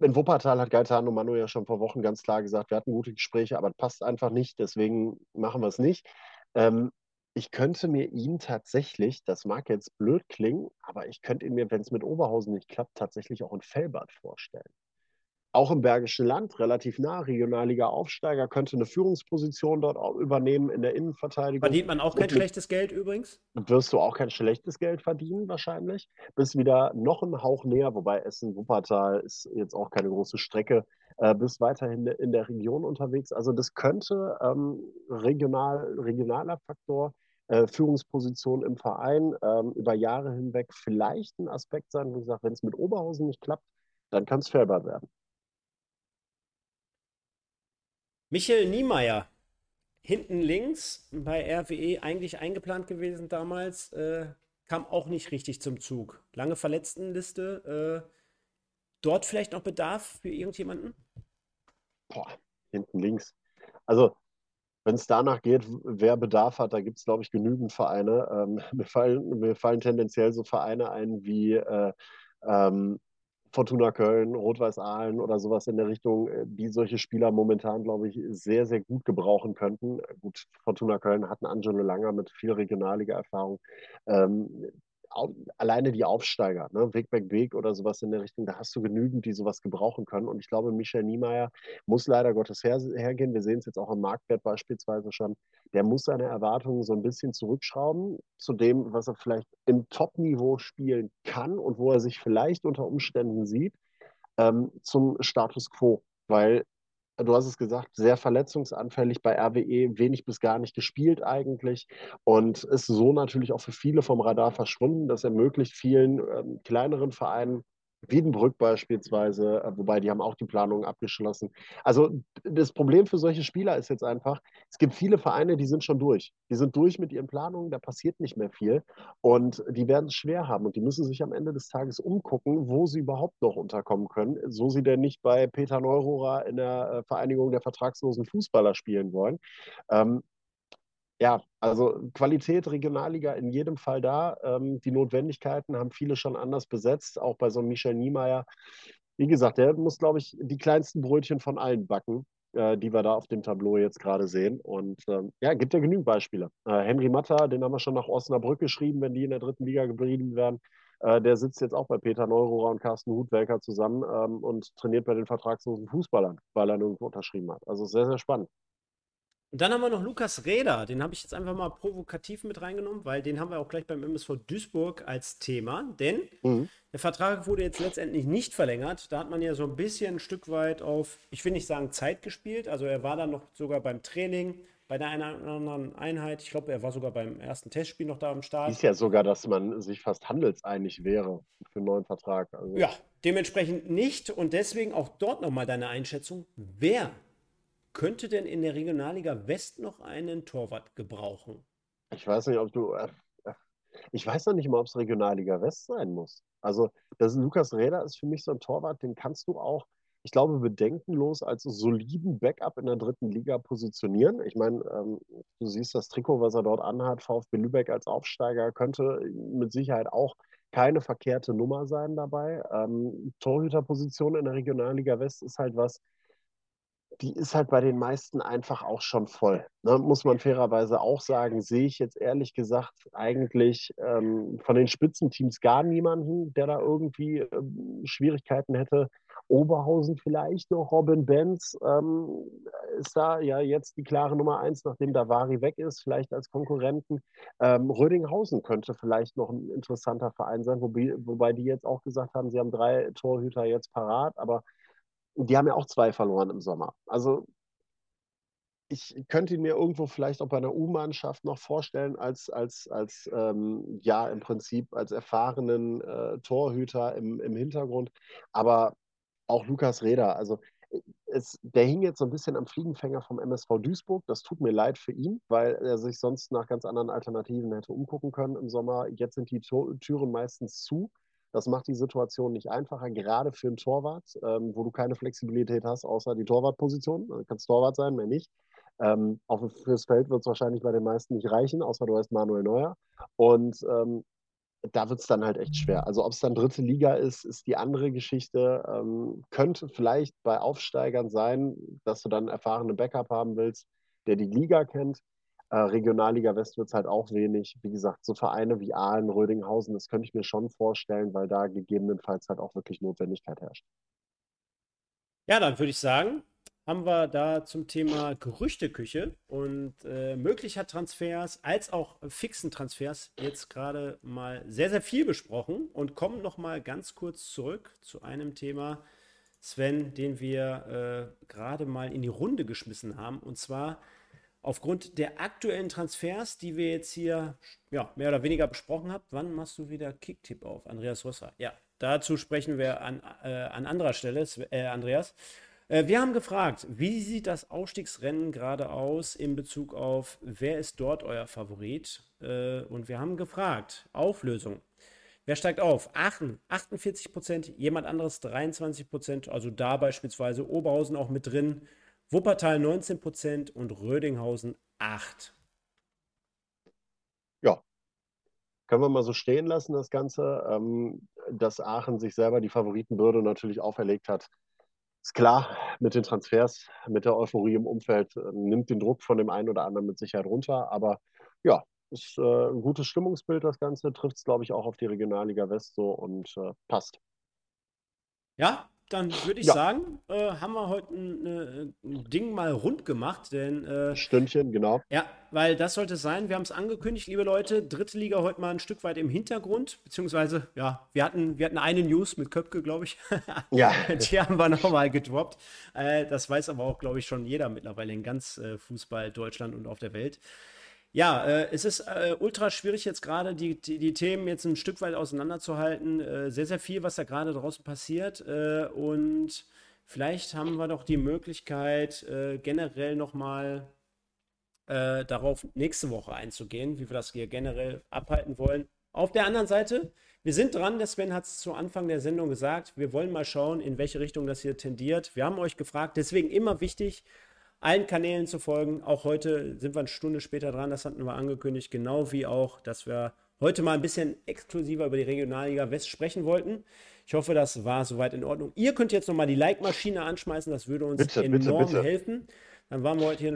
in Wuppertal hat Gaetano Manu ja schon vor Wochen ganz klar gesagt, wir hatten gute Gespräche, aber passt einfach nicht, deswegen machen wir es nicht. Ähm, ich könnte mir ihn tatsächlich, das mag jetzt blöd klingen, aber ich könnte ihn mir, wenn es mit Oberhausen nicht klappt, tatsächlich auch in Fellbad vorstellen auch im Bergischen Land, relativ nah, Regionalliga-Aufsteiger, könnte eine Führungsposition dort auch übernehmen in der Innenverteidigung. Verdient man auch kein schlechtes Geld übrigens? Wirst du auch kein schlechtes Geld verdienen wahrscheinlich. Bist wieder noch einen Hauch näher, wobei Essen, Wuppertal ist jetzt auch keine große Strecke. Äh, bist weiterhin in der Region unterwegs. Also das könnte ähm, regional, regionaler Faktor äh, Führungsposition im Verein ähm, über Jahre hinweg vielleicht ein Aspekt sein, wo ich sage, wenn es mit Oberhausen nicht klappt, dann kann es Färbert werden. Michael Niemeyer, hinten links bei RWE eigentlich eingeplant gewesen damals, äh, kam auch nicht richtig zum Zug. Lange Verletztenliste. Äh, dort vielleicht noch Bedarf für irgendjemanden? Boah, hinten links. Also, wenn es danach geht, wer Bedarf hat, da gibt es, glaube ich, genügend Vereine. Ähm, <laughs> mir, fallen, mir fallen tendenziell so Vereine ein wie äh, ähm, Fortuna Köln, Rot-Weiß Aalen oder sowas in der Richtung, äh, die solche Spieler momentan, glaube ich, sehr, sehr gut gebrauchen könnten. Gut, Fortuna Köln hat einen Angelo Langer mit viel Regionalliga-Erfahrung. Ähm, alleine die Aufsteiger, ne, Weg, Weg, Weg oder sowas in der Richtung, da hast du genügend, die sowas gebrauchen können. Und ich glaube, Michael Niemeyer muss leider Gottes her, hergehen. Wir sehen es jetzt auch im Marktwert beispielsweise schon. Der muss seine Erwartungen so ein bisschen zurückschrauben zu dem, was er vielleicht im Top-Niveau spielen kann und wo er sich vielleicht unter Umständen sieht, ähm, zum Status quo. Weil du hast es gesagt, sehr verletzungsanfällig bei RWE, wenig bis gar nicht gespielt eigentlich und ist so natürlich auch für viele vom Radar verschwunden. Das ermöglicht vielen ähm, kleineren Vereinen Wiedenbrück beispielsweise, äh, wobei die haben auch die Planungen abgeschlossen. Also das Problem für solche Spieler ist jetzt einfach, es gibt viele Vereine, die sind schon durch. Die sind durch mit ihren Planungen, da passiert nicht mehr viel und die werden es schwer haben und die müssen sich am Ende des Tages umgucken, wo sie überhaupt noch unterkommen können, so sie denn nicht bei Peter Neurohrer in der äh, Vereinigung der vertragslosen Fußballer spielen wollen. Ähm, ja, also Qualität Regionalliga in jedem Fall da. Ähm, die Notwendigkeiten haben viele schon anders besetzt, auch bei so einem Michel Niemeyer. Wie gesagt, der muss, glaube ich, die kleinsten Brötchen von allen backen, äh, die wir da auf dem Tableau jetzt gerade sehen. Und ähm, ja, gibt ja genügend Beispiele. Äh, Henry Matter, den haben wir schon nach Osnabrück geschrieben, wenn die in der dritten Liga geblieben wären. Äh, der sitzt jetzt auch bei Peter Neurohrer und Carsten Hutwelker zusammen ähm, und trainiert bei den vertragslosen Fußballern, weil er nirgendwo unterschrieben hat. Also sehr, sehr spannend. Und dann haben wir noch Lukas Räder, den habe ich jetzt einfach mal provokativ mit reingenommen, weil den haben wir auch gleich beim MSV Duisburg als Thema. Denn mhm. der Vertrag wurde jetzt letztendlich nicht verlängert. Da hat man ja so ein bisschen ein Stück weit auf, ich will nicht sagen Zeit gespielt. Also er war dann noch sogar beim Training, bei der einen oder anderen Einheit. Ich glaube, er war sogar beim ersten Testspiel noch da am Start. Ist ja sogar, dass man sich fast handelseinig wäre für einen neuen Vertrag. Also. Ja, dementsprechend nicht. Und deswegen auch dort nochmal deine Einschätzung. Wer könnte denn in der Regionalliga West noch einen Torwart gebrauchen? Ich weiß nicht, ob du. Äh, äh ich weiß noch nicht mal, ob es Regionalliga West sein muss. Also, das Lukas Räder ist für mich so ein Torwart, den kannst du auch, ich glaube, bedenkenlos als soliden Backup in der dritten Liga positionieren. Ich meine, ähm, du siehst das Trikot, was er dort anhat, VfB Lübeck als Aufsteiger, könnte mit Sicherheit auch keine verkehrte Nummer sein dabei. Ähm, Torhüterposition in der Regionalliga West ist halt was, die ist halt bei den meisten einfach auch schon voll. Ne? Muss man fairerweise auch sagen, sehe ich jetzt ehrlich gesagt eigentlich ähm, von den Spitzenteams gar niemanden, der da irgendwie ähm, Schwierigkeiten hätte. Oberhausen vielleicht noch, Robin Benz ähm, ist da ja jetzt die klare Nummer eins, nachdem Davari weg ist, vielleicht als Konkurrenten. Ähm, Rödinghausen könnte vielleicht noch ein interessanter Verein sein, wobei, wobei die jetzt auch gesagt haben, sie haben drei Torhüter jetzt parat, aber die haben ja auch zwei verloren im Sommer. Also ich könnte ihn mir irgendwo vielleicht auch bei einer U-Mannschaft noch vorstellen, als, als, als ähm, ja, im Prinzip als erfahrenen äh, Torhüter im, im Hintergrund. Aber auch Lukas Reda, also es, der hing jetzt so ein bisschen am Fliegenfänger vom MSV Duisburg. Das tut mir leid für ihn, weil er sich sonst nach ganz anderen Alternativen hätte umgucken können im Sommer. Jetzt sind die Türen meistens zu. Das macht die Situation nicht einfacher, gerade für einen Torwart, ähm, wo du keine Flexibilität hast, außer die Torwartposition. Du kannst Torwart sein, mehr nicht. Ähm, auch fürs Feld wird es wahrscheinlich bei den meisten nicht reichen, außer du heißt Manuel Neuer. Und ähm, da wird es dann halt echt schwer. Also ob es dann dritte Liga ist, ist die andere Geschichte. Ähm, könnte vielleicht bei Aufsteigern sein, dass du dann erfahrene Backup haben willst, der die Liga kennt. Äh, Regionalliga West wird es halt auch wenig. Wie gesagt, so Vereine wie Aalen, Rödinghausen, das könnte ich mir schon vorstellen, weil da gegebenenfalls halt auch wirklich Notwendigkeit herrscht. Ja, dann würde ich sagen, haben wir da zum Thema Gerüchteküche und äh, möglicher Transfers als auch fixen Transfers jetzt gerade mal sehr, sehr viel besprochen und kommen noch mal ganz kurz zurück zu einem Thema, Sven, den wir äh, gerade mal in die Runde geschmissen haben und zwar aufgrund der aktuellen Transfers, die wir jetzt hier ja, mehr oder weniger besprochen haben. Wann machst du wieder Kicktipp auf, Andreas Rosser? Ja, dazu sprechen wir an, äh, an anderer Stelle, äh, Andreas. Äh, wir haben gefragt, wie sieht das Aufstiegsrennen gerade aus in Bezug auf, wer ist dort euer Favorit? Äh, und wir haben gefragt, Auflösung. Wer steigt auf? Aachen 48 Prozent, jemand anderes 23 Prozent, also da beispielsweise Oberhausen auch mit drin, Wuppertal 19 Prozent und Rödinghausen 8. Ja, können wir mal so stehen lassen, das Ganze. Ähm, dass Aachen sich selber die Favoritenbürde natürlich auferlegt hat, ist klar, mit den Transfers, mit der Euphorie im Umfeld, äh, nimmt den Druck von dem einen oder anderen mit Sicherheit runter. Aber ja, ist äh, ein gutes Stimmungsbild, das Ganze. Trifft es, glaube ich, auch auf die Regionalliga West so und äh, passt. Ja, dann würde ich ja. sagen, äh, haben wir heute ein, äh, ein, Ding mal rund gemacht, denn äh, Stündchen, genau. Ja, weil das sollte es sein. Wir haben es angekündigt, liebe Leute, dritte Liga heute mal ein Stück weit im Hintergrund, beziehungsweise ja, wir hatten, wir hatten eine News mit Köpke, glaube ich. <laughs> ja. Die haben wir nochmal gedroppt. Äh, das weiß aber auch, glaube ich, schon jeder mittlerweile in ganz äh, Fußball Deutschland und auf der Welt. Ja, äh, es ist äh, ultra schwierig jetzt gerade die, die, die, Themen jetzt ein Stück weit auseinanderzuhalten. Äh, sehr, sehr viel, was da gerade draußen passiert. Äh, und vielleicht haben wir doch die Möglichkeit, äh, generell nochmal äh, darauf nächste Woche einzugehen, wie wir das hier generell abhalten wollen. Auf der anderen Seite, wir sind dran, der Sven hat es zu Anfang der Sendung gesagt, wir wollen mal schauen, in welche Richtung das hier tendiert. Wir haben euch gefragt, deswegen immer wichtig, allen Kanälen zu folgen. Auch heute sind wir eine Stunde später dran, das hatten wir angekündigt, genau wie auch, dass wir heute mal ein bisschen exklusiver über die Regionalliga West sprechen wollten. Ich hoffe, das war soweit in Ordnung. Ihr könnt jetzt nochmal die Like-Maschine anschmeißen, das würde uns bitte, enorm bitte, bitte. helfen. Dann waren wir heute hier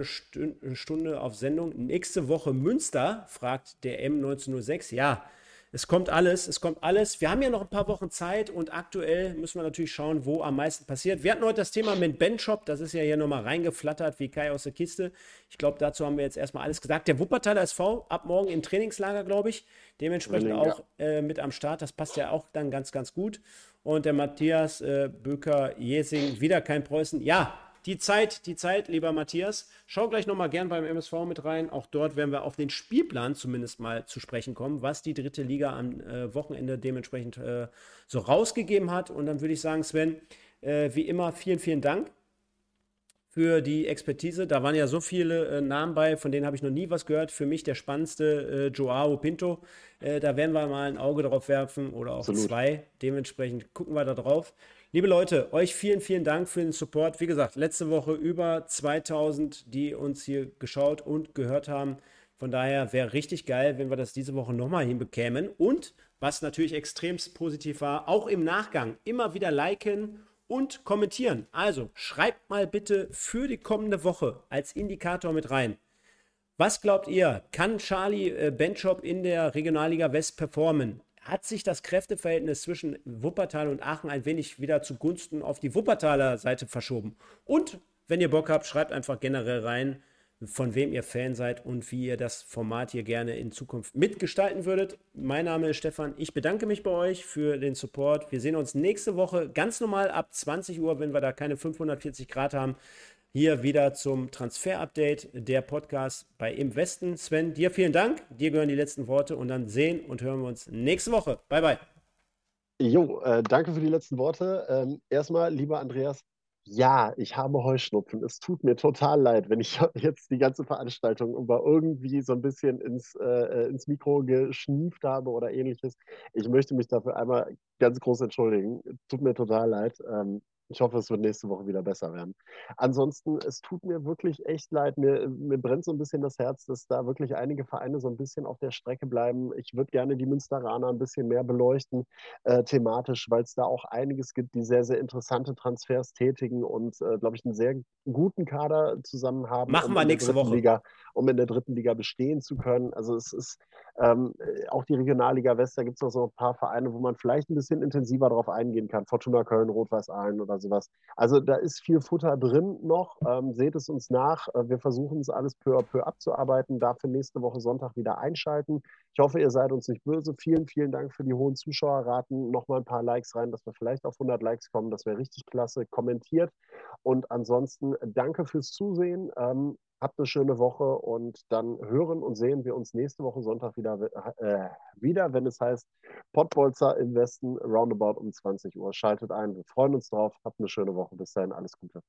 eine Stunde auf Sendung. Nächste Woche Münster, fragt der M1906. Ja, es kommt alles, es kommt alles. Wir haben ja noch ein paar Wochen Zeit und aktuell müssen wir natürlich schauen, wo am meisten passiert. Wir hatten heute das Thema mit Ben Shop, das ist ja hier nochmal reingeflattert wie Kai aus der Kiste. Ich glaube, dazu haben wir jetzt erstmal alles gesagt. Der Wuppertaler SV ab morgen im Trainingslager, glaube ich. Dementsprechend Training, auch äh, mit am Start. Das passt ja auch dann ganz, ganz gut. Und der Matthias äh, Böker-Jesing, wieder kein Preußen. Ja, die Zeit, die Zeit, lieber Matthias. Schau gleich nochmal gern beim MSV mit rein. Auch dort werden wir auf den Spielplan zumindest mal zu sprechen kommen, was die dritte Liga am äh, Wochenende dementsprechend äh, so rausgegeben hat. Und dann würde ich sagen, Sven, äh, wie immer, vielen, vielen Dank für die Expertise. Da waren ja so viele äh, Namen bei, von denen habe ich noch nie was gehört. Für mich der spannendste äh, Joao Pinto. Äh, da werden wir mal ein Auge drauf werfen oder auch Absolut. zwei. Dementsprechend gucken wir da drauf. Liebe Leute, euch vielen, vielen Dank für den Support. Wie gesagt, letzte Woche über 2000, die uns hier geschaut und gehört haben. Von daher wäre richtig geil, wenn wir das diese Woche nochmal hinbekämen. Und was natürlich extremst positiv war, auch im Nachgang immer wieder liken und kommentieren. Also schreibt mal bitte für die kommende Woche als Indikator mit rein. Was glaubt ihr? Kann Charlie äh, Benchop in der Regionalliga West performen? Hat sich das Kräfteverhältnis zwischen Wuppertal und Aachen ein wenig wieder zugunsten auf die Wuppertaler Seite verschoben? Und wenn ihr Bock habt, schreibt einfach generell rein, von wem ihr Fan seid und wie ihr das Format hier gerne in Zukunft mitgestalten würdet. Mein Name ist Stefan. Ich bedanke mich bei euch für den Support. Wir sehen uns nächste Woche ganz normal ab 20 Uhr, wenn wir da keine 540 Grad haben hier wieder zum Transfer-Update der Podcast bei Im Westen. Sven, dir vielen Dank. Dir gehören die letzten Worte und dann sehen und hören wir uns nächste Woche. Bye, bye. Jo, äh, danke für die letzten Worte. Ähm, erstmal, lieber Andreas, ja, ich habe Heuschnupfen. Es tut mir total leid, wenn ich <laughs> jetzt die ganze Veranstaltung über irgendwie so ein bisschen ins, äh, ins Mikro geschnieft habe oder ähnliches. Ich möchte mich dafür einmal ganz groß entschuldigen. Tut mir total leid. Ähm, ich hoffe, es wird nächste Woche wieder besser werden. Ansonsten, es tut mir wirklich echt leid. Mir, mir brennt so ein bisschen das Herz, dass da wirklich einige Vereine so ein bisschen auf der Strecke bleiben. Ich würde gerne die Münsteraner ein bisschen mehr beleuchten, äh, thematisch, weil es da auch einiges gibt, die sehr, sehr interessante Transfers tätigen und, äh, glaube ich, einen sehr guten Kader zusammen haben. Machen wir nächste Woche. Liga, um in der dritten Liga bestehen zu können. Also es ist ähm, auch die Regionalliga West, da gibt es noch so ein paar Vereine, wo man vielleicht ein bisschen intensiver darauf eingehen kann. Fortuna Köln, Rot-Weiß Aalen oder sowas. Also da ist viel Futter drin noch. Ähm, seht es uns nach. Äh, wir versuchen es alles peu à peu abzuarbeiten. Dafür nächste Woche Sonntag wieder einschalten. Ich hoffe, ihr seid uns nicht böse. Vielen, vielen Dank für die hohen Zuschauerraten. Nochmal ein paar Likes rein, dass wir vielleicht auf 100 Likes kommen. Das wäre richtig klasse. Kommentiert. Und ansonsten danke fürs Zusehen. Ähm, Habt eine schöne Woche und dann hören und sehen wir uns nächste Woche Sonntag wieder, äh, wieder wenn es heißt Pottbolzer im Westen, roundabout um 20 Uhr. Schaltet ein, wir freuen uns drauf. Habt eine schöne Woche. Bis dahin, alles Gute.